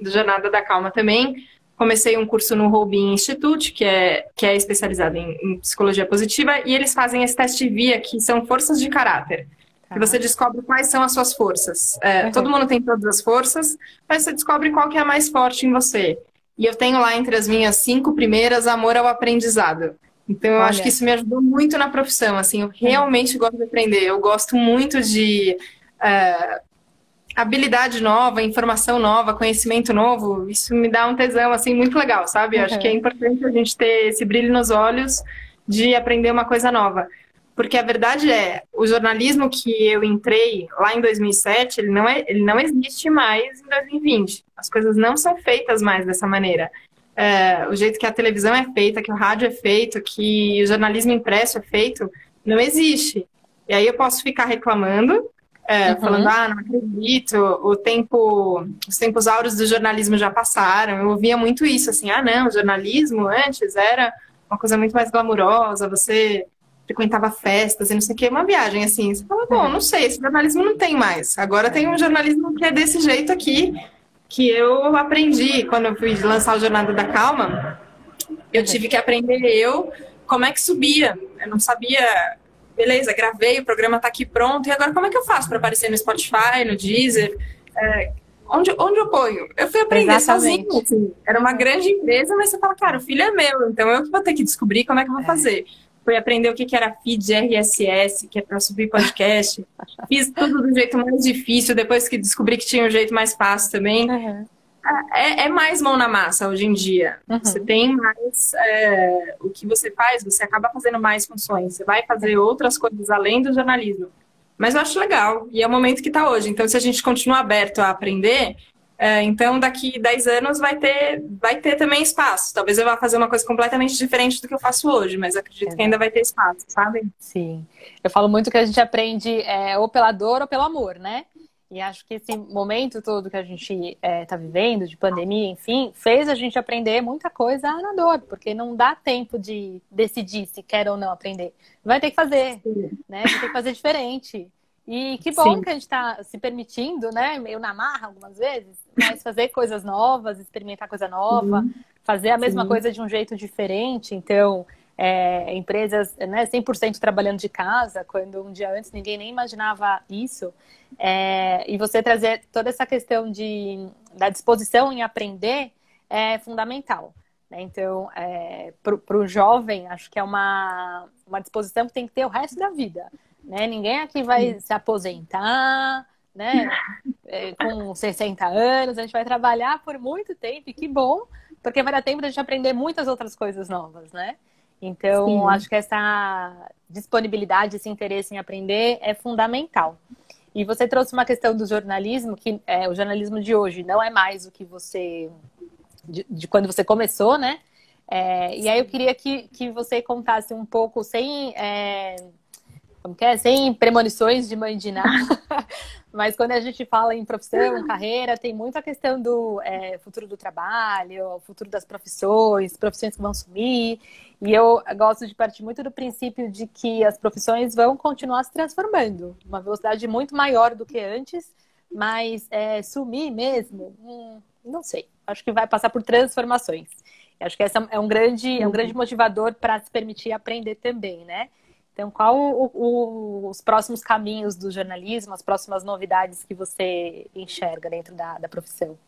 Speaker 2: do Jornada da Calma também. Comecei um curso no Robin Institute, que é, que é especializado em, em psicologia positiva, e eles fazem esse teste via, que são forças de caráter. Tá. Que você descobre quais são as suas forças. É, uhum. Todo mundo tem todas as forças, mas você descobre qual que é a mais forte em você. E eu tenho lá entre as minhas cinco primeiras amor ao aprendizado. Então, eu Olha. acho que isso me ajudou muito na profissão. Assim, eu realmente gosto de aprender. Eu gosto muito de uh, habilidade nova, informação nova, conhecimento novo. Isso me dá um tesão assim muito legal, sabe? Eu acho que é uhum. importante a gente ter esse brilho nos olhos de aprender uma coisa nova. Porque a verdade é, o jornalismo que eu entrei lá em 2007, ele não, é, ele não existe mais em 2020. As coisas não são feitas mais dessa maneira é, o jeito que a televisão é feita, que o rádio é feito, que o jornalismo impresso é feito, não existe. E aí eu posso ficar reclamando, é, uhum. falando, ah, não acredito, o tempo, os tempos áureos do jornalismo já passaram. Eu ouvia muito isso, assim, ah, não, o jornalismo antes era uma coisa muito mais glamurosa, você frequentava festas e não sei o que, uma viagem assim. Você fala, bom, uhum. não sei, esse jornalismo não tem mais. Agora tem um jornalismo que é desse jeito aqui, que eu aprendi quando eu fui lançar o Jornada da Calma. Eu tive que aprender eu como é que subia. Eu não sabia. Beleza, gravei, o programa está aqui pronto. E agora como é que eu faço para aparecer no Spotify, no Deezer? É, onde, onde eu ponho? Eu fui aprender sozinha. Assim. Era uma grande empresa, mas você fala, cara, o filho é meu, então eu que vou ter que descobrir como é que eu vou é. fazer fui aprender o que, que era feed RSS, que é para subir podcast. [LAUGHS] Fiz tudo do jeito mais difícil, depois que descobri que tinha um jeito mais fácil também. Uhum. É, é, mais mão na massa hoje em dia. Uhum. Você tem mais. É, o que você faz, você acaba fazendo mais funções. Você vai fazer outras coisas além do jornalismo. Mas eu acho legal, e é o momento que está hoje. Então, se a gente continuar aberto a aprender, é, então, daqui 10 anos vai ter, vai ter também espaço. Talvez eu vá fazer uma coisa completamente diferente do que eu faço hoje, mas acredito é. que ainda vai ter espaço, sabe?
Speaker 1: Sim. Eu falo muito que a gente aprende é, ou pela dor ou pelo amor, né? E acho que esse momento todo que a gente está é, tá vivendo, de pandemia, enfim, fez a gente aprender muita coisa na dor, porque não dá tempo de decidir se quer ou não aprender. Vai ter que fazer, Sim. né? Vai ter que fazer diferente. E que bom Sim. que a gente está se permitindo, né? Meio na marra algumas vezes, mas fazer coisas novas, experimentar coisa nova, uhum. fazer a mesma Sim. coisa de um jeito diferente. Então, é, empresas né, 100% trabalhando de casa, quando um dia antes ninguém nem imaginava isso. É, e você trazer toda essa questão de, da disposição em aprender é fundamental. Né? Então, é, para o jovem, acho que é uma, uma disposição que tem que ter o resto da vida. Né? Ninguém aqui vai se aposentar, né? É, com 60 anos, a gente vai trabalhar por muito tempo, e que bom, porque vai dar tempo de a gente aprender muitas outras coisas novas, né? Então, Sim. acho que essa disponibilidade, esse interesse em aprender é fundamental. E você trouxe uma questão do jornalismo, que é, o jornalismo de hoje não é mais o que você. de, de quando você começou, né? É, e aí eu queria que, que você contasse um pouco, sem. É, como que é? Sem premonições de mãe de nada. [LAUGHS] Mas quando a gente fala em profissão, carreira, tem muito a questão do é, futuro do trabalho, futuro das profissões, profissões que vão sumir. E eu gosto de partir muito do princípio de que as profissões vão continuar se transformando, uma velocidade muito maior do que antes, mas é, sumir mesmo, hum, não sei. Acho que vai passar por transformações. Acho que essa é um grande, é um grande motivador para se permitir aprender também, né? Então, qual o, o, os próximos caminhos do jornalismo, as próximas novidades que você enxerga dentro da, da profissão?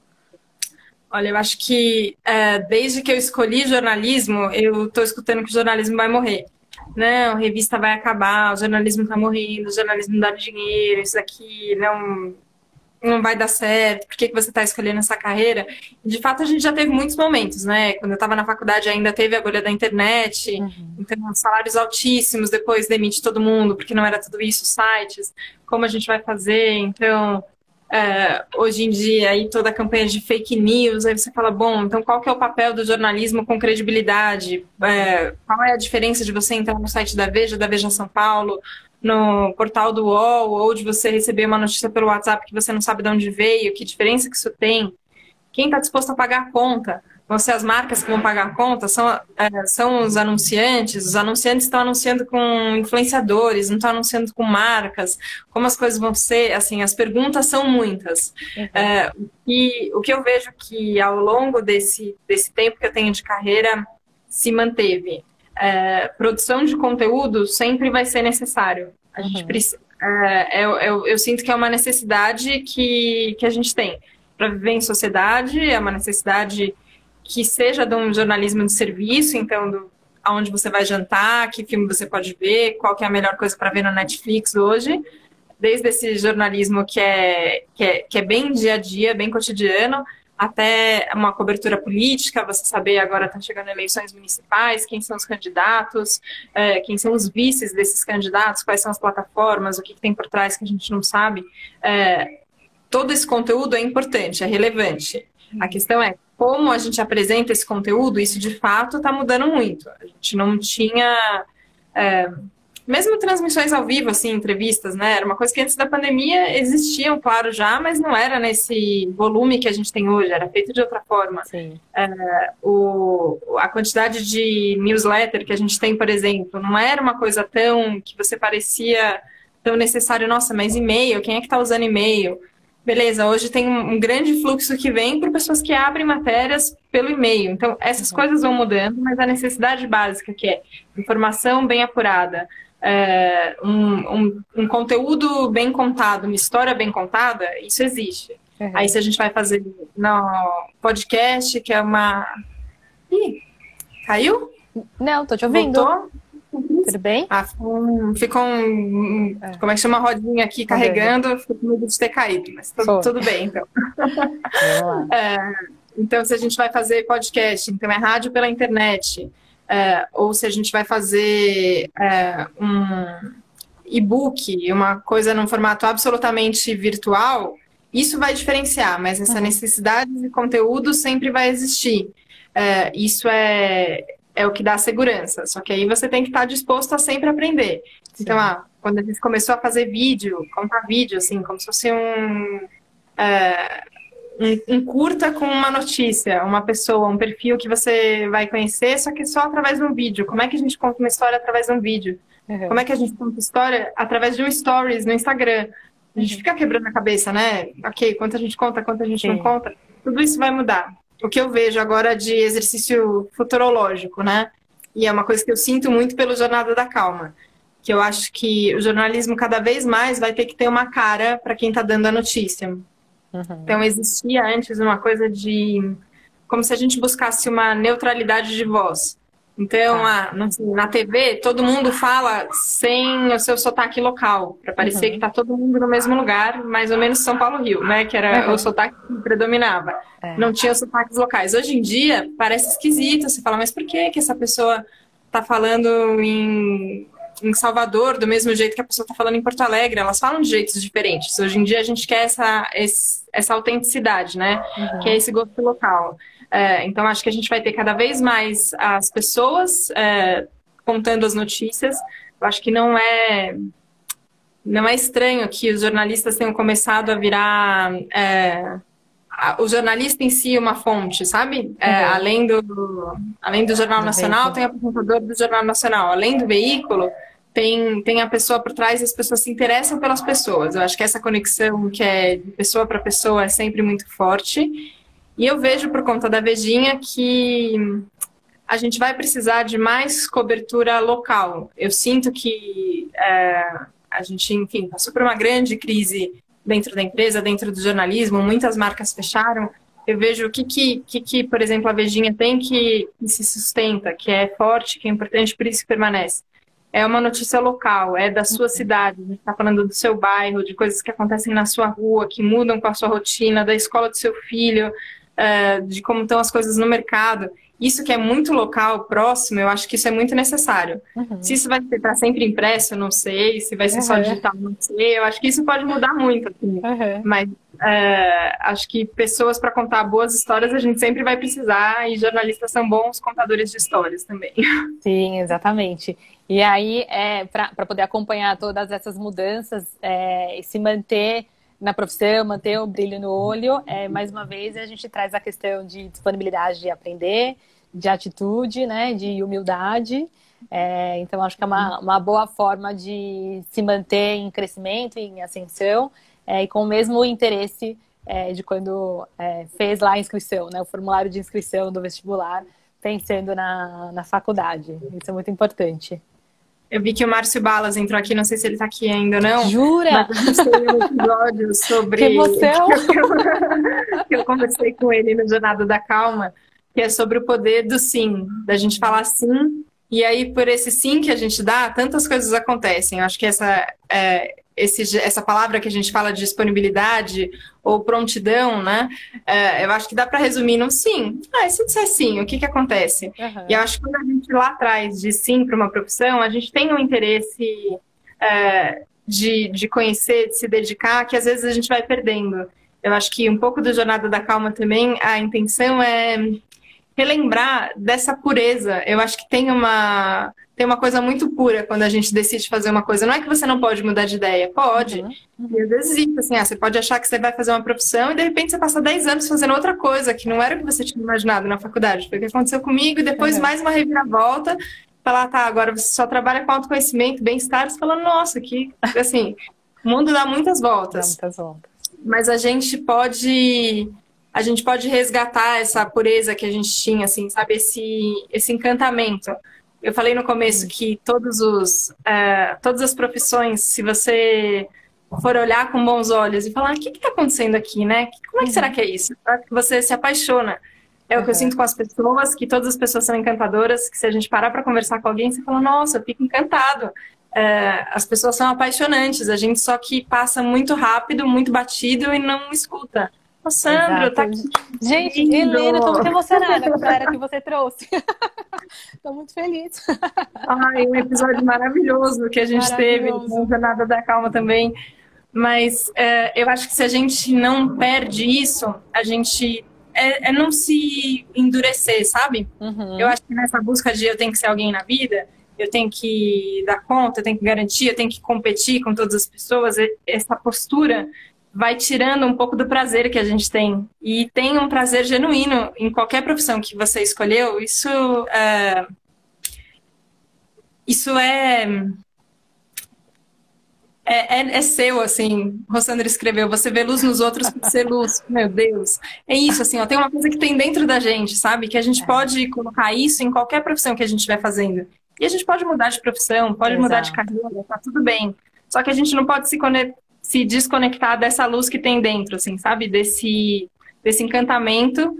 Speaker 2: Olha, eu acho que é, desde que eu escolhi jornalismo, eu estou escutando que o jornalismo vai morrer. Não, a revista vai acabar, o jornalismo está morrendo, o jornalismo não dá dinheiro, isso aqui não não vai dar certo, por que, que você está escolhendo essa carreira? De fato, a gente já teve muitos momentos, né? Quando eu estava na faculdade ainda teve a bolha da internet, uhum. então salários altíssimos, depois demite todo mundo, porque não era tudo isso, sites, como a gente vai fazer? Então, é, hoje em dia, aí toda a campanha de fake news, aí você fala, bom, então qual que é o papel do jornalismo com credibilidade? É, qual é a diferença de você entrar no site da Veja, da Veja São Paulo, no portal do UOL ou de você receber uma notícia pelo WhatsApp que você não sabe de onde veio, que diferença que isso tem? Quem está disposto a pagar a conta? Vão ser as marcas que vão pagar a conta? São, é, são os anunciantes? Os anunciantes estão anunciando com influenciadores, não estão anunciando com marcas? Como as coisas vão ser? Assim, as perguntas são muitas. Uhum. É, e o que eu vejo que ao longo desse, desse tempo que eu tenho de carreira se manteve é, produção de conteúdo sempre vai ser necessário. A uhum. gente precisa. É, eu, eu, eu, sinto que é uma necessidade que, que a gente tem para viver em sociedade, é uma necessidade que seja de um jornalismo de serviço, então do, aonde você vai jantar, que filme você pode ver, qual que é a melhor coisa para ver no Netflix hoje, desde esse jornalismo que é, que é, que é bem dia a dia, bem cotidiano, até uma cobertura política, você saber agora estão tá chegando eleições municipais, quem são os candidatos, é, quem são os vices desses candidatos, quais são as plataformas, o que, que tem por trás que a gente não sabe. É, todo esse conteúdo é importante, é relevante. A questão é como a gente apresenta esse conteúdo, isso de fato está mudando muito. A gente não tinha. É, mesmo transmissões ao vivo, assim, entrevistas, né? Era uma coisa que antes da pandemia existiam, claro, já, mas não era nesse volume que a gente tem hoje, era feito de outra forma. Sim. É, o, a quantidade de newsletter que a gente tem, por exemplo, não era uma coisa tão que você parecia tão necessário, nossa, mas e-mail, quem é que está usando e-mail? Beleza, hoje tem um grande fluxo que vem por pessoas que abrem matérias pelo e-mail. Então, essas uhum. coisas vão mudando, mas a necessidade básica, que é informação bem apurada, é, um, um, um, conteúdo bem contado, uma história bem contada, isso existe. Uhum. Aí se a gente vai fazer no podcast, que é uma. Ih, caiu?
Speaker 1: Não, tô te ouvindo. Voltou? Tudo bem?
Speaker 2: Ah, ficou um, ficou um é. como é que chama, rodinha aqui tá carregando, fico com medo de ter caído, mas tudo, tudo bem, então. [LAUGHS] é, então, se a gente vai fazer podcast, então é rádio pela internet, é, ou se a gente vai fazer é, um e-book, uma coisa num formato absolutamente virtual, isso vai diferenciar, mas essa uhum. necessidade de conteúdo sempre vai existir. É, isso é, é o que dá segurança. Só que aí você tem que estar disposto a sempre aprender. Sim. Então, ah, quando a gente começou a fazer vídeo, contar vídeo, assim, como se fosse um. É, um, um, curta com uma notícia, uma pessoa, um perfil que você vai conhecer, só que só através de um vídeo. Como é que a gente conta uma história através de um vídeo? Uhum. Como é que a gente conta história através de um stories no Instagram? A gente uhum. fica quebrando a cabeça, né? Ok, quanto a gente conta, quanto a gente Sim. não conta. Tudo isso vai mudar. O que eu vejo agora de exercício futurológico, né? e é uma coisa que eu sinto muito pelo Jornada da Calma, que eu acho que o jornalismo cada vez mais vai ter que ter uma cara para quem está dando a notícia. Uhum. Então existia antes uma coisa de como se a gente buscasse uma neutralidade de voz. Então, ah. na TV, todo mundo fala sem o seu sotaque local, para parecer uhum. que está todo mundo no mesmo lugar, mais ou menos São Paulo-Rio, né? Que era uhum. o sotaque que predominava. É. Não tinha sotaques locais. Hoje em dia, parece esquisito. Você fala, mas por que, que essa pessoa está falando em, em Salvador do mesmo jeito que a pessoa está falando em Porto Alegre? Elas falam de jeitos diferentes. Hoje em dia, a gente quer essa, essa autenticidade, né? Uhum. Que é esse gosto local. É, então, acho que a gente vai ter cada vez mais as pessoas é, contando as notícias. Eu acho que não é não é estranho que os jornalistas tenham começado a virar é, o jornalista em si uma fonte, sabe? É, uhum. além, do, além do Jornal Nacional, tem o apresentador do Jornal Nacional. Além do veículo, tem, tem a pessoa por trás e as pessoas se interessam pelas pessoas. Eu acho que essa conexão que é de pessoa para pessoa é sempre muito forte. E eu vejo por conta da Vejinha que a gente vai precisar de mais cobertura local. Eu sinto que é, a gente, enfim, passou por uma grande crise dentro da empresa, dentro do jornalismo, muitas marcas fecharam. Eu vejo o que, que, que, que por exemplo, a Vejinha tem que, que se sustenta, que é forte, que é importante, por isso que permanece é uma notícia local, é da sua cidade, a gente está falando do seu bairro, de coisas que acontecem na sua rua, que mudam com a sua rotina, da escola do seu filho, uh, de como estão as coisas no mercado. Isso que é muito local, próximo, eu acho que isso é muito necessário. Uhum. Se isso vai para sempre impresso, eu não sei. Se vai ser uhum. só digital, não sei. Eu acho que isso pode mudar muito. Assim. Uhum. Mas uh, acho que pessoas para contar boas histórias a gente sempre vai precisar e jornalistas são bons contadores de histórias também. [LAUGHS]
Speaker 1: Sim, exatamente. E aí, é, para poder acompanhar todas essas mudanças é, e se manter na profissão, manter o brilho no olho. É, mais uma vez, a gente traz a questão de disponibilidade de aprender, de atitude, né, de humildade. É, então, acho que é uma, uma boa forma de se manter em crescimento, em ascensão, é, e com o mesmo interesse é, de quando é, fez lá a inscrição, né, o formulário de inscrição do vestibular, pensando na, na faculdade. Isso é muito importante.
Speaker 2: Eu vi que o Márcio Balas entrou aqui, não sei se ele está aqui ainda ou não.
Speaker 1: Jura?
Speaker 2: Mas um episódio sobre.
Speaker 1: Que emoção! [LAUGHS]
Speaker 2: que eu conversei com ele no Jornada da Calma, que é sobre o poder do sim, da gente falar sim. E aí, por esse sim que a gente dá, tantas coisas acontecem. Eu acho que essa, é, esse, essa palavra que a gente fala de disponibilidade ou prontidão, né? É, eu acho que dá para resumir num sim. Ah, e se disser sim, o que, que acontece? Uhum. E eu acho que quando a gente lá atrás diz sim para uma profissão, a gente tem um interesse é, de, de conhecer, de se dedicar, que às vezes a gente vai perdendo. Eu acho que um pouco do Jornada da Calma também, a intenção é relembrar dessa pureza. Eu acho que tem uma tem uma coisa muito pura quando a gente decide fazer uma coisa. Não é que você não pode mudar de ideia, pode. Uhum. E às vezes isso, assim, ah, você pode achar que você vai fazer uma profissão e de repente você passa 10 anos fazendo outra coisa, que não era o que você tinha imaginado na faculdade. Foi o que aconteceu comigo, e depois uhum. mais uma reviravolta. Falar, tá, agora você só trabalha com autoconhecimento, bem-estar, você fala, nossa, que, assim, o mundo dá muitas voltas.
Speaker 1: Dá muitas voltas.
Speaker 2: Mas a gente pode a gente pode resgatar essa pureza que a gente tinha, assim, sabe? Esse, esse encantamento. Eu falei no começo que todos os, uh, todas as profissões, se você for olhar com bons olhos e falar, o que está acontecendo aqui, né? Como é que será que é isso? Você se apaixona. É o que eu sinto com as pessoas, que todas as pessoas são encantadoras, que se a gente parar para conversar com alguém, você fala, nossa, eu fico encantado. Uh, as pessoas são apaixonantes, a gente só que passa muito rápido, muito batido e não escuta. O Sandro, tá aqui.
Speaker 1: Gente, Helena, tô muito emocionada com a galera que você trouxe. [LAUGHS] tô muito feliz.
Speaker 2: Ai, um episódio maravilhoso que a gente teve no Jornada da Calma também. Mas é, eu acho que se a gente não perde isso, a gente é, é não se endurecer, sabe? Uhum. Eu acho que nessa busca de eu tenho que ser alguém na vida, eu tenho que dar conta, eu tenho que garantir, eu tenho que competir com todas as pessoas, essa postura vai tirando um pouco do prazer que a gente tem. E tem um prazer genuíno em qualquer profissão que você escolheu. Isso é, isso é é, é, é, seu, assim. Rossandra escreveu, você vê luz nos outros por ser luz. [LAUGHS] Meu Deus. É isso, assim, ó, tem uma coisa que tem dentro da gente, sabe? Que a gente é. pode colocar isso em qualquer profissão que a gente estiver fazendo. E a gente pode mudar de profissão, pode Exato. mudar de carreira, tá tudo bem. Só que a gente não pode se, se desconectar dessa luz que tem dentro, assim, sabe? Desse, desse encantamento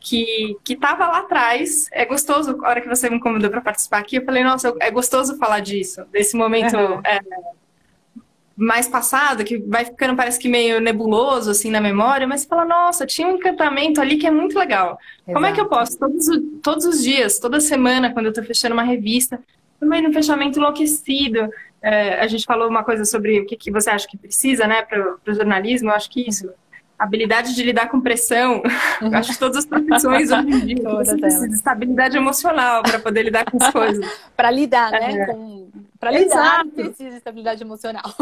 Speaker 2: que, que tava lá atrás. É gostoso, a hora que você me convidou para participar aqui, eu falei, nossa, é gostoso falar disso, desse momento uhum. é, mais passado, que vai ficando, parece que meio nebuloso, assim, na memória, mas você fala, nossa, tinha um encantamento ali que é muito legal. Exato. Como é que eu posso, todos, todos os dias, toda semana, quando eu tô fechando uma revista, também no fechamento enlouquecido, é, a gente falou uma coisa sobre o que, que você acha que precisa, né, para o jornalismo, eu acho que isso, habilidade de lidar com pressão, uhum. [LAUGHS] acho que todas as profissões hoje em dia você [LAUGHS] precisa de estabilidade emocional para poder lidar com as coisas.
Speaker 1: para lidar, né, é. com para lidar, precisa de estabilidade emocional.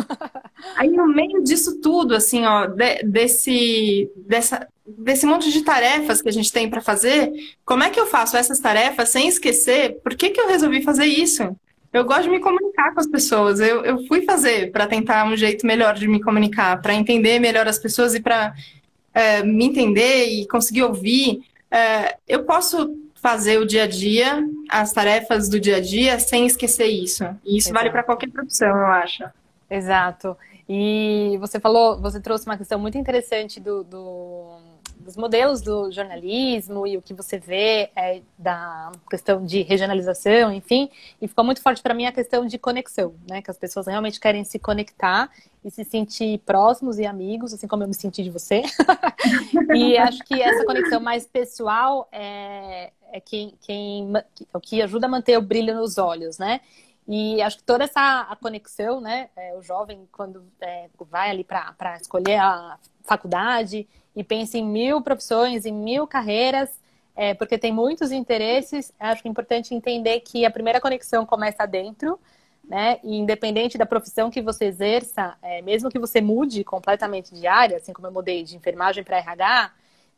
Speaker 2: Aí no meio disso tudo, assim, ó, de, desse, dessa, desse monte de tarefas que a gente tem para fazer, como é que eu faço essas tarefas sem esquecer? Por que, que eu resolvi fazer isso? Eu gosto de me comunicar com as pessoas. Eu, eu fui fazer para tentar um jeito melhor de me comunicar, para entender melhor as pessoas e para é, me entender e conseguir ouvir. É, eu posso fazer o dia a dia, as tarefas do dia a dia, sem esquecer isso. E isso Exato. vale para qualquer profissão, eu acho.
Speaker 1: Exato. E você falou, você trouxe uma questão muito interessante do, do dos modelos do jornalismo e o que você vê é, da questão de regionalização, enfim, e ficou muito forte para mim a questão de conexão, né? Que as pessoas realmente querem se conectar e se sentir próximos e amigos, assim como eu me senti de você. [LAUGHS] e acho que essa conexão mais pessoal é, é quem, quem, o que ajuda a manter o brilho nos olhos, né? E acho que toda essa a conexão, né? É, o jovem, quando é, vai ali para escolher a faculdade e pensa em mil profissões, em mil carreiras, é, porque tem muitos interesses, acho que é importante entender que a primeira conexão começa dentro, né? E independente da profissão que você exerça, é, mesmo que você mude completamente de área, assim como eu mudei de enfermagem para RH,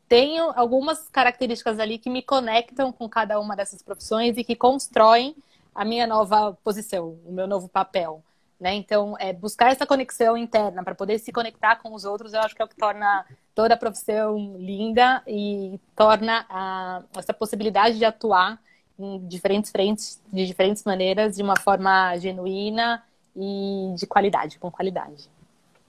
Speaker 1: tenho algumas características ali que me conectam com cada uma dessas profissões e que constroem a minha nova posição, o meu novo papel. Né? Então, é, buscar essa conexão interna para poder se conectar com os outros, eu acho que é o que torna toda a profissão linda e torna a, essa possibilidade de atuar em diferentes frentes, de diferentes maneiras, de uma forma genuína e de qualidade, com qualidade.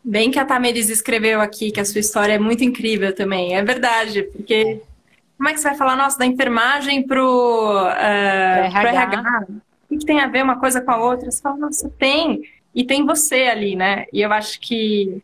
Speaker 2: Bem que a Tameris escreveu aqui que a sua história é muito incrível também. É verdade, porque como é que você vai falar, nossa, da enfermagem pro, uh, RH. pro RH? O que tem a ver uma coisa com a outra? Você fala, nossa, tem. E tem você ali, né? E eu acho que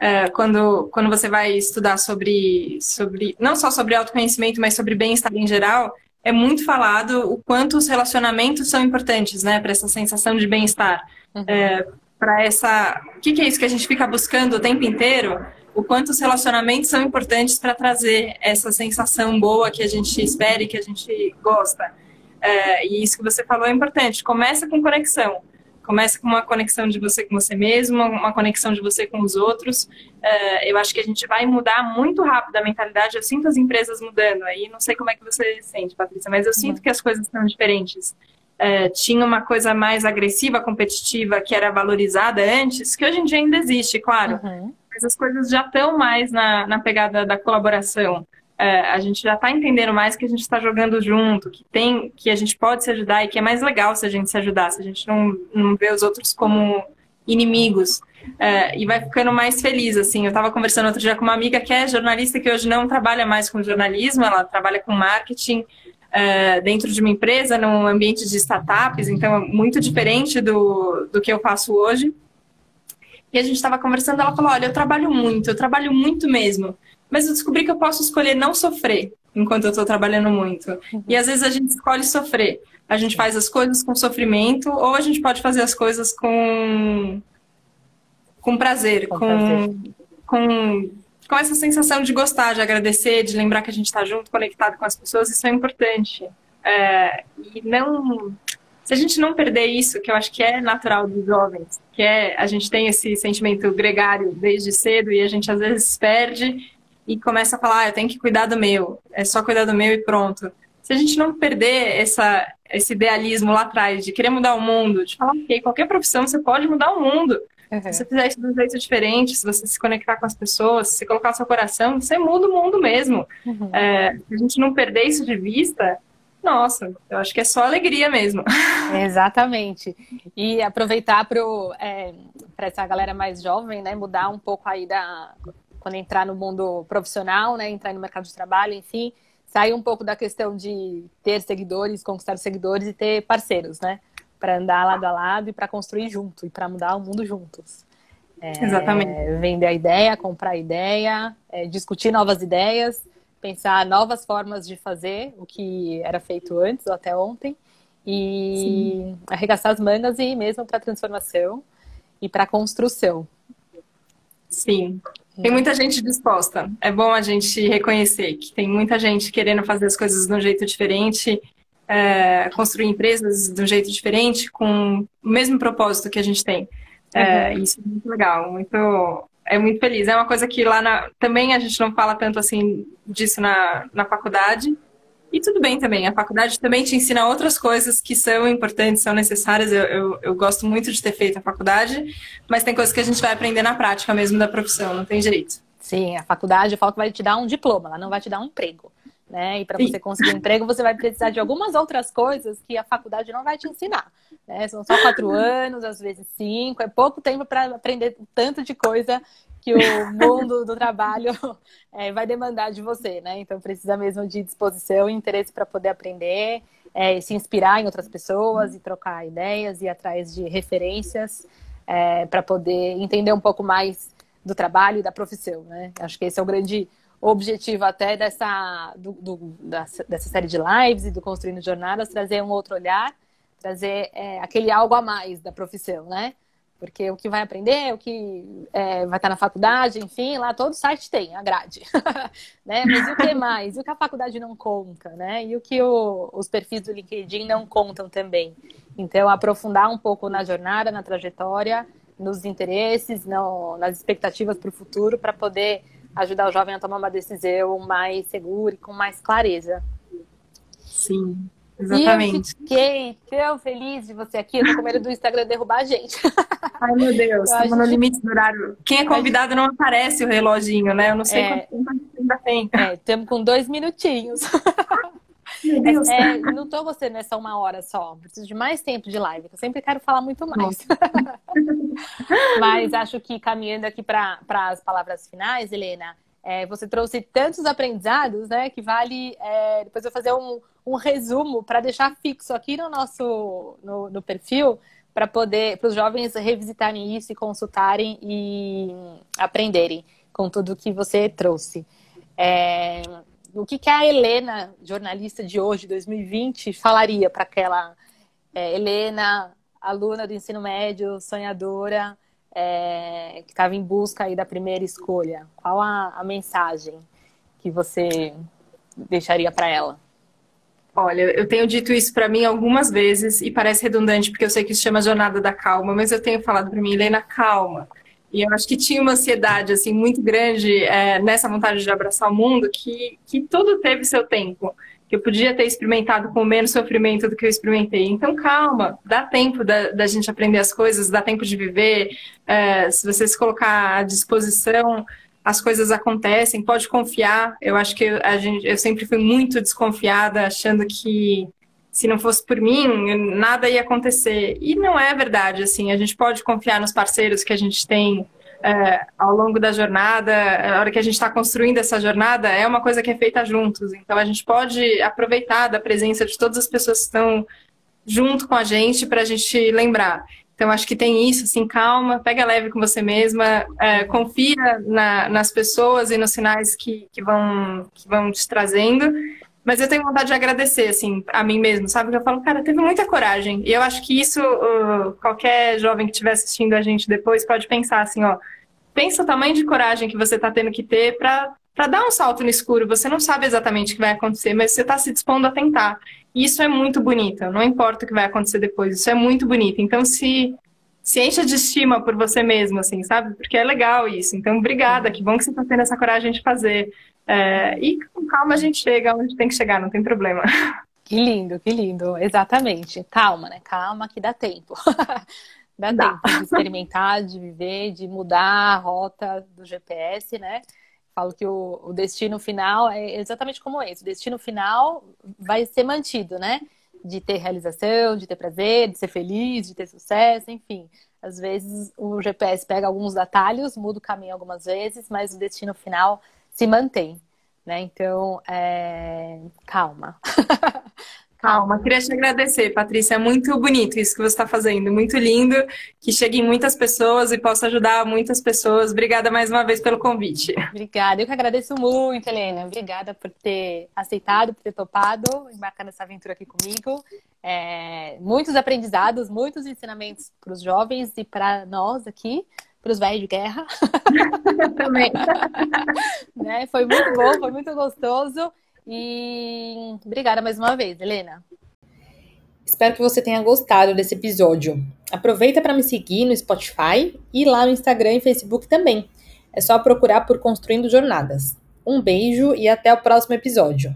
Speaker 2: uh, quando, quando você vai estudar sobre, sobre, não só sobre autoconhecimento, mas sobre bem-estar em geral, é muito falado o quanto os relacionamentos são importantes, né? Para essa sensação de bem-estar. Uhum. É, para essa. O que, que, é isso que a gente fica buscando o tempo inteiro? O quanto os relacionamentos são importantes para trazer essa sensação boa que a gente espera e que a gente gosta. É, e isso que você falou é importante. Começa com conexão. Começa com uma conexão de você com você mesmo, uma conexão de você com os outros. É, eu acho que a gente vai mudar muito rápido a mentalidade. Eu sinto as empresas mudando. Aí não sei como é que você sente, Patrícia, mas eu sinto uhum. que as coisas estão diferentes é, tinha uma coisa mais agressiva, competitiva, que era valorizada antes, que hoje em dia ainda existe, claro. Uhum. Mas as coisas já estão mais na, na pegada da colaboração. É, a gente já está entendendo mais que a gente está jogando junto, que tem, que a gente pode se ajudar e que é mais legal se a gente se ajudar, se a gente não, não vê os outros como inimigos. É, e vai ficando mais feliz, assim. Eu estava conversando outro dia com uma amiga que é jornalista que hoje não trabalha mais com jornalismo, ela trabalha com marketing uh, dentro de uma empresa, num ambiente de startups, então é muito diferente do, do que eu faço hoje. E a gente estava conversando, ela falou: Olha, eu trabalho muito, eu trabalho muito mesmo, mas eu descobri que eu posso escolher não sofrer enquanto eu estou trabalhando muito. Uhum. E às vezes a gente escolhe sofrer. A gente faz as coisas com sofrimento, ou a gente pode fazer as coisas com, com prazer, com, com, prazer. com com essa sensação de gostar, de agradecer, de lembrar que a gente está junto, conectado com as pessoas, isso é importante. É, e não. Se a gente não perder isso, que eu acho que é natural dos jovens, que é a gente tem esse sentimento gregário desde cedo e a gente às vezes perde e começa a falar, ah, eu tenho que cuidar do meu, é só cuidar do meu e pronto. Se a gente não perder essa, esse idealismo lá atrás de querer mudar o mundo, de falar, ok, qualquer profissão você pode mudar o mundo. Uhum. Se você fizer isso de um jeito diferente, se você se conectar com as pessoas, se colocar o seu coração, você muda o mundo mesmo. Uhum. É, se a gente não perder isso de vista, nossa, eu acho que é só alegria mesmo. [LAUGHS]
Speaker 1: Exatamente. E aproveitar para é, essa galera mais jovem, né, mudar um pouco aí da. Quando entrar no mundo profissional, né, entrar no mercado de trabalho, enfim, sair um pouco da questão de ter seguidores, conquistar seguidores e ter parceiros, né? Para andar lado a lado e para construir junto e para mudar o mundo juntos.
Speaker 2: É, Exatamente.
Speaker 1: Vender a ideia, comprar a ideia, é, discutir novas ideias pensar novas formas de fazer o que era feito antes ou até ontem e Sim. arregaçar as mangas e ir mesmo para a transformação e para a construção.
Speaker 2: Sim. Tem muita gente disposta. É bom a gente reconhecer que tem muita gente querendo fazer as coisas de um jeito diferente, é, construir empresas de um jeito diferente, com o mesmo propósito que a gente tem. É, uhum. Isso é muito legal, muito é muito feliz. É uma coisa que lá na, também a gente não fala tanto assim disso na, na faculdade. E tudo bem também, a faculdade também te ensina outras coisas que são importantes, são necessárias. Eu, eu, eu, gosto muito de ter feito a faculdade, mas tem coisas que a gente vai aprender na prática mesmo da profissão, não tem jeito.
Speaker 1: Sim, a faculdade eu falo que vai te dar um diploma, ela não vai te dar um emprego. Né? E para você conseguir um emprego, você vai precisar de algumas outras coisas que a faculdade não vai te ensinar. Né? São só quatro [LAUGHS] anos, às vezes cinco, é pouco tempo para aprender tanto de coisa que o mundo do trabalho é, [LAUGHS] vai demandar de você, né? Então precisa mesmo de disposição e interesse para poder aprender, é, se inspirar em outras pessoas e trocar ideias e atrás de referências é, para poder entender um pouco mais do trabalho e da profissão, né? Acho que esse é o grande objetivo até dessa, do, do, dessa série de lives e do Construindo Jornadas, trazer um outro olhar trazer é, aquele algo a mais da profissão, né? Porque o que vai aprender, o que é, vai estar na faculdade, enfim, lá todo site tem a grade, [LAUGHS] né? Mas e o que mais? E o que a faculdade não conta, né? E o que o, os perfis do LinkedIn não contam também. Então, aprofundar um pouco na jornada, na trajetória, nos interesses, no, nas expectativas para o futuro, para poder ajudar o jovem a tomar uma decisão mais segura e com mais clareza.
Speaker 2: Sim, Exatamente.
Speaker 1: E eu fiquei tão feliz de você aqui. Eu tô com medo do Instagram derrubar a gente. [LAUGHS]
Speaker 2: Ai, meu Deus, estamos no limite do horário. Quem é convidado não aparece o reloginho, né? Eu não sei é... quanto tempo ainda tem.
Speaker 1: É, estamos com dois minutinhos. [LAUGHS] Deus. É, não tô gostando nessa uma hora só. Preciso de mais tempo de live. Eu sempre quero falar muito mais. [LAUGHS] Mas acho que caminhando aqui para as palavras finais, Helena, é, você trouxe tantos aprendizados, né? Que vale. É, depois eu vou fazer um, um resumo para deixar fixo aqui no nosso no, no perfil para poder para os jovens revisitarem isso e consultarem e aprenderem com tudo que você trouxe. É, o que, que a Helena, jornalista de hoje, 2020, falaria para aquela é, Helena, aluna do ensino médio, sonhadora, é, que estava em busca aí da primeira escolha? Qual a, a mensagem que você deixaria para ela?
Speaker 2: Olha, eu tenho dito isso para mim algumas vezes e parece redundante porque eu sei que isso chama jornada da calma, mas eu tenho falado para mim, Helena, calma. E eu acho que tinha uma ansiedade assim muito grande é, nessa vontade de abraçar o mundo que, que tudo teve seu tempo que eu podia ter experimentado com menos sofrimento do que eu experimentei. Então, calma, dá tempo da, da gente aprender as coisas, dá tempo de viver. É, se você se colocar à disposição, as coisas acontecem, pode confiar. Eu acho que a gente, eu sempre fui muito desconfiada, achando que se não fosse por mim, nada ia acontecer. E não é verdade, assim, a gente pode confiar nos parceiros que a gente tem, é, ao longo da jornada, a hora que a gente está construindo essa jornada, é uma coisa que é feita juntos. Então a gente pode aproveitar da presença de todas as pessoas que estão junto com a gente para a gente lembrar. Então acho que tem isso, assim, calma, pega leve com você mesma, é, confia na, nas pessoas e nos sinais que, que, vão, que vão te trazendo. Mas eu tenho vontade de agradecer, assim, a mim mesmo, sabe? Que eu falo, cara, teve muita coragem. E eu acho que isso, uh, qualquer jovem que estiver assistindo a gente depois pode pensar assim, ó. Pensa o tamanho de coragem que você está tendo que ter para para dar um salto no escuro. Você não sabe exatamente o que vai acontecer, mas você está se dispondo a tentar. E isso é muito bonito. Não importa o que vai acontecer depois. Isso é muito bonito. Então, se se encha de estima por você mesmo, assim, sabe? Porque é legal isso. Então, obrigada. Que bom que você está tendo essa coragem de fazer. É, e com calma a gente chega onde tem que chegar, não tem problema.
Speaker 1: Que lindo, que lindo, exatamente. Calma, né? Calma que dá tempo. [LAUGHS] dá, dá. tempo de experimentar, de viver, de mudar a rota do GPS, né? Falo que o, o destino final é exatamente como esse. O destino final vai ser mantido, né? De ter realização, de ter prazer, de ser feliz, de ter sucesso, enfim. Às vezes o GPS pega alguns atalhos, muda o caminho algumas vezes, mas o destino final se mantém. Né? Então, é... [LAUGHS] calma.
Speaker 2: Calma, queria te agradecer, Patrícia. É muito bonito isso que você está fazendo, muito lindo, que chegue em muitas pessoas e possa ajudar muitas pessoas. Obrigada mais uma vez pelo convite.
Speaker 1: Obrigada, eu que agradeço muito, Helena. Obrigada por ter aceitado, por ter topado, embarcar nessa aventura aqui comigo. É, muitos aprendizados, muitos ensinamentos para os jovens e para nós aqui, para os velhos de guerra. [LAUGHS]
Speaker 2: Também. [LAUGHS]
Speaker 1: né? Foi muito bom, foi muito gostoso. E obrigada mais uma vez, Helena. Espero que você tenha gostado desse episódio. Aproveita para me seguir no Spotify e lá no Instagram e Facebook também. É só procurar por Construindo Jornadas. Um beijo e até o próximo episódio.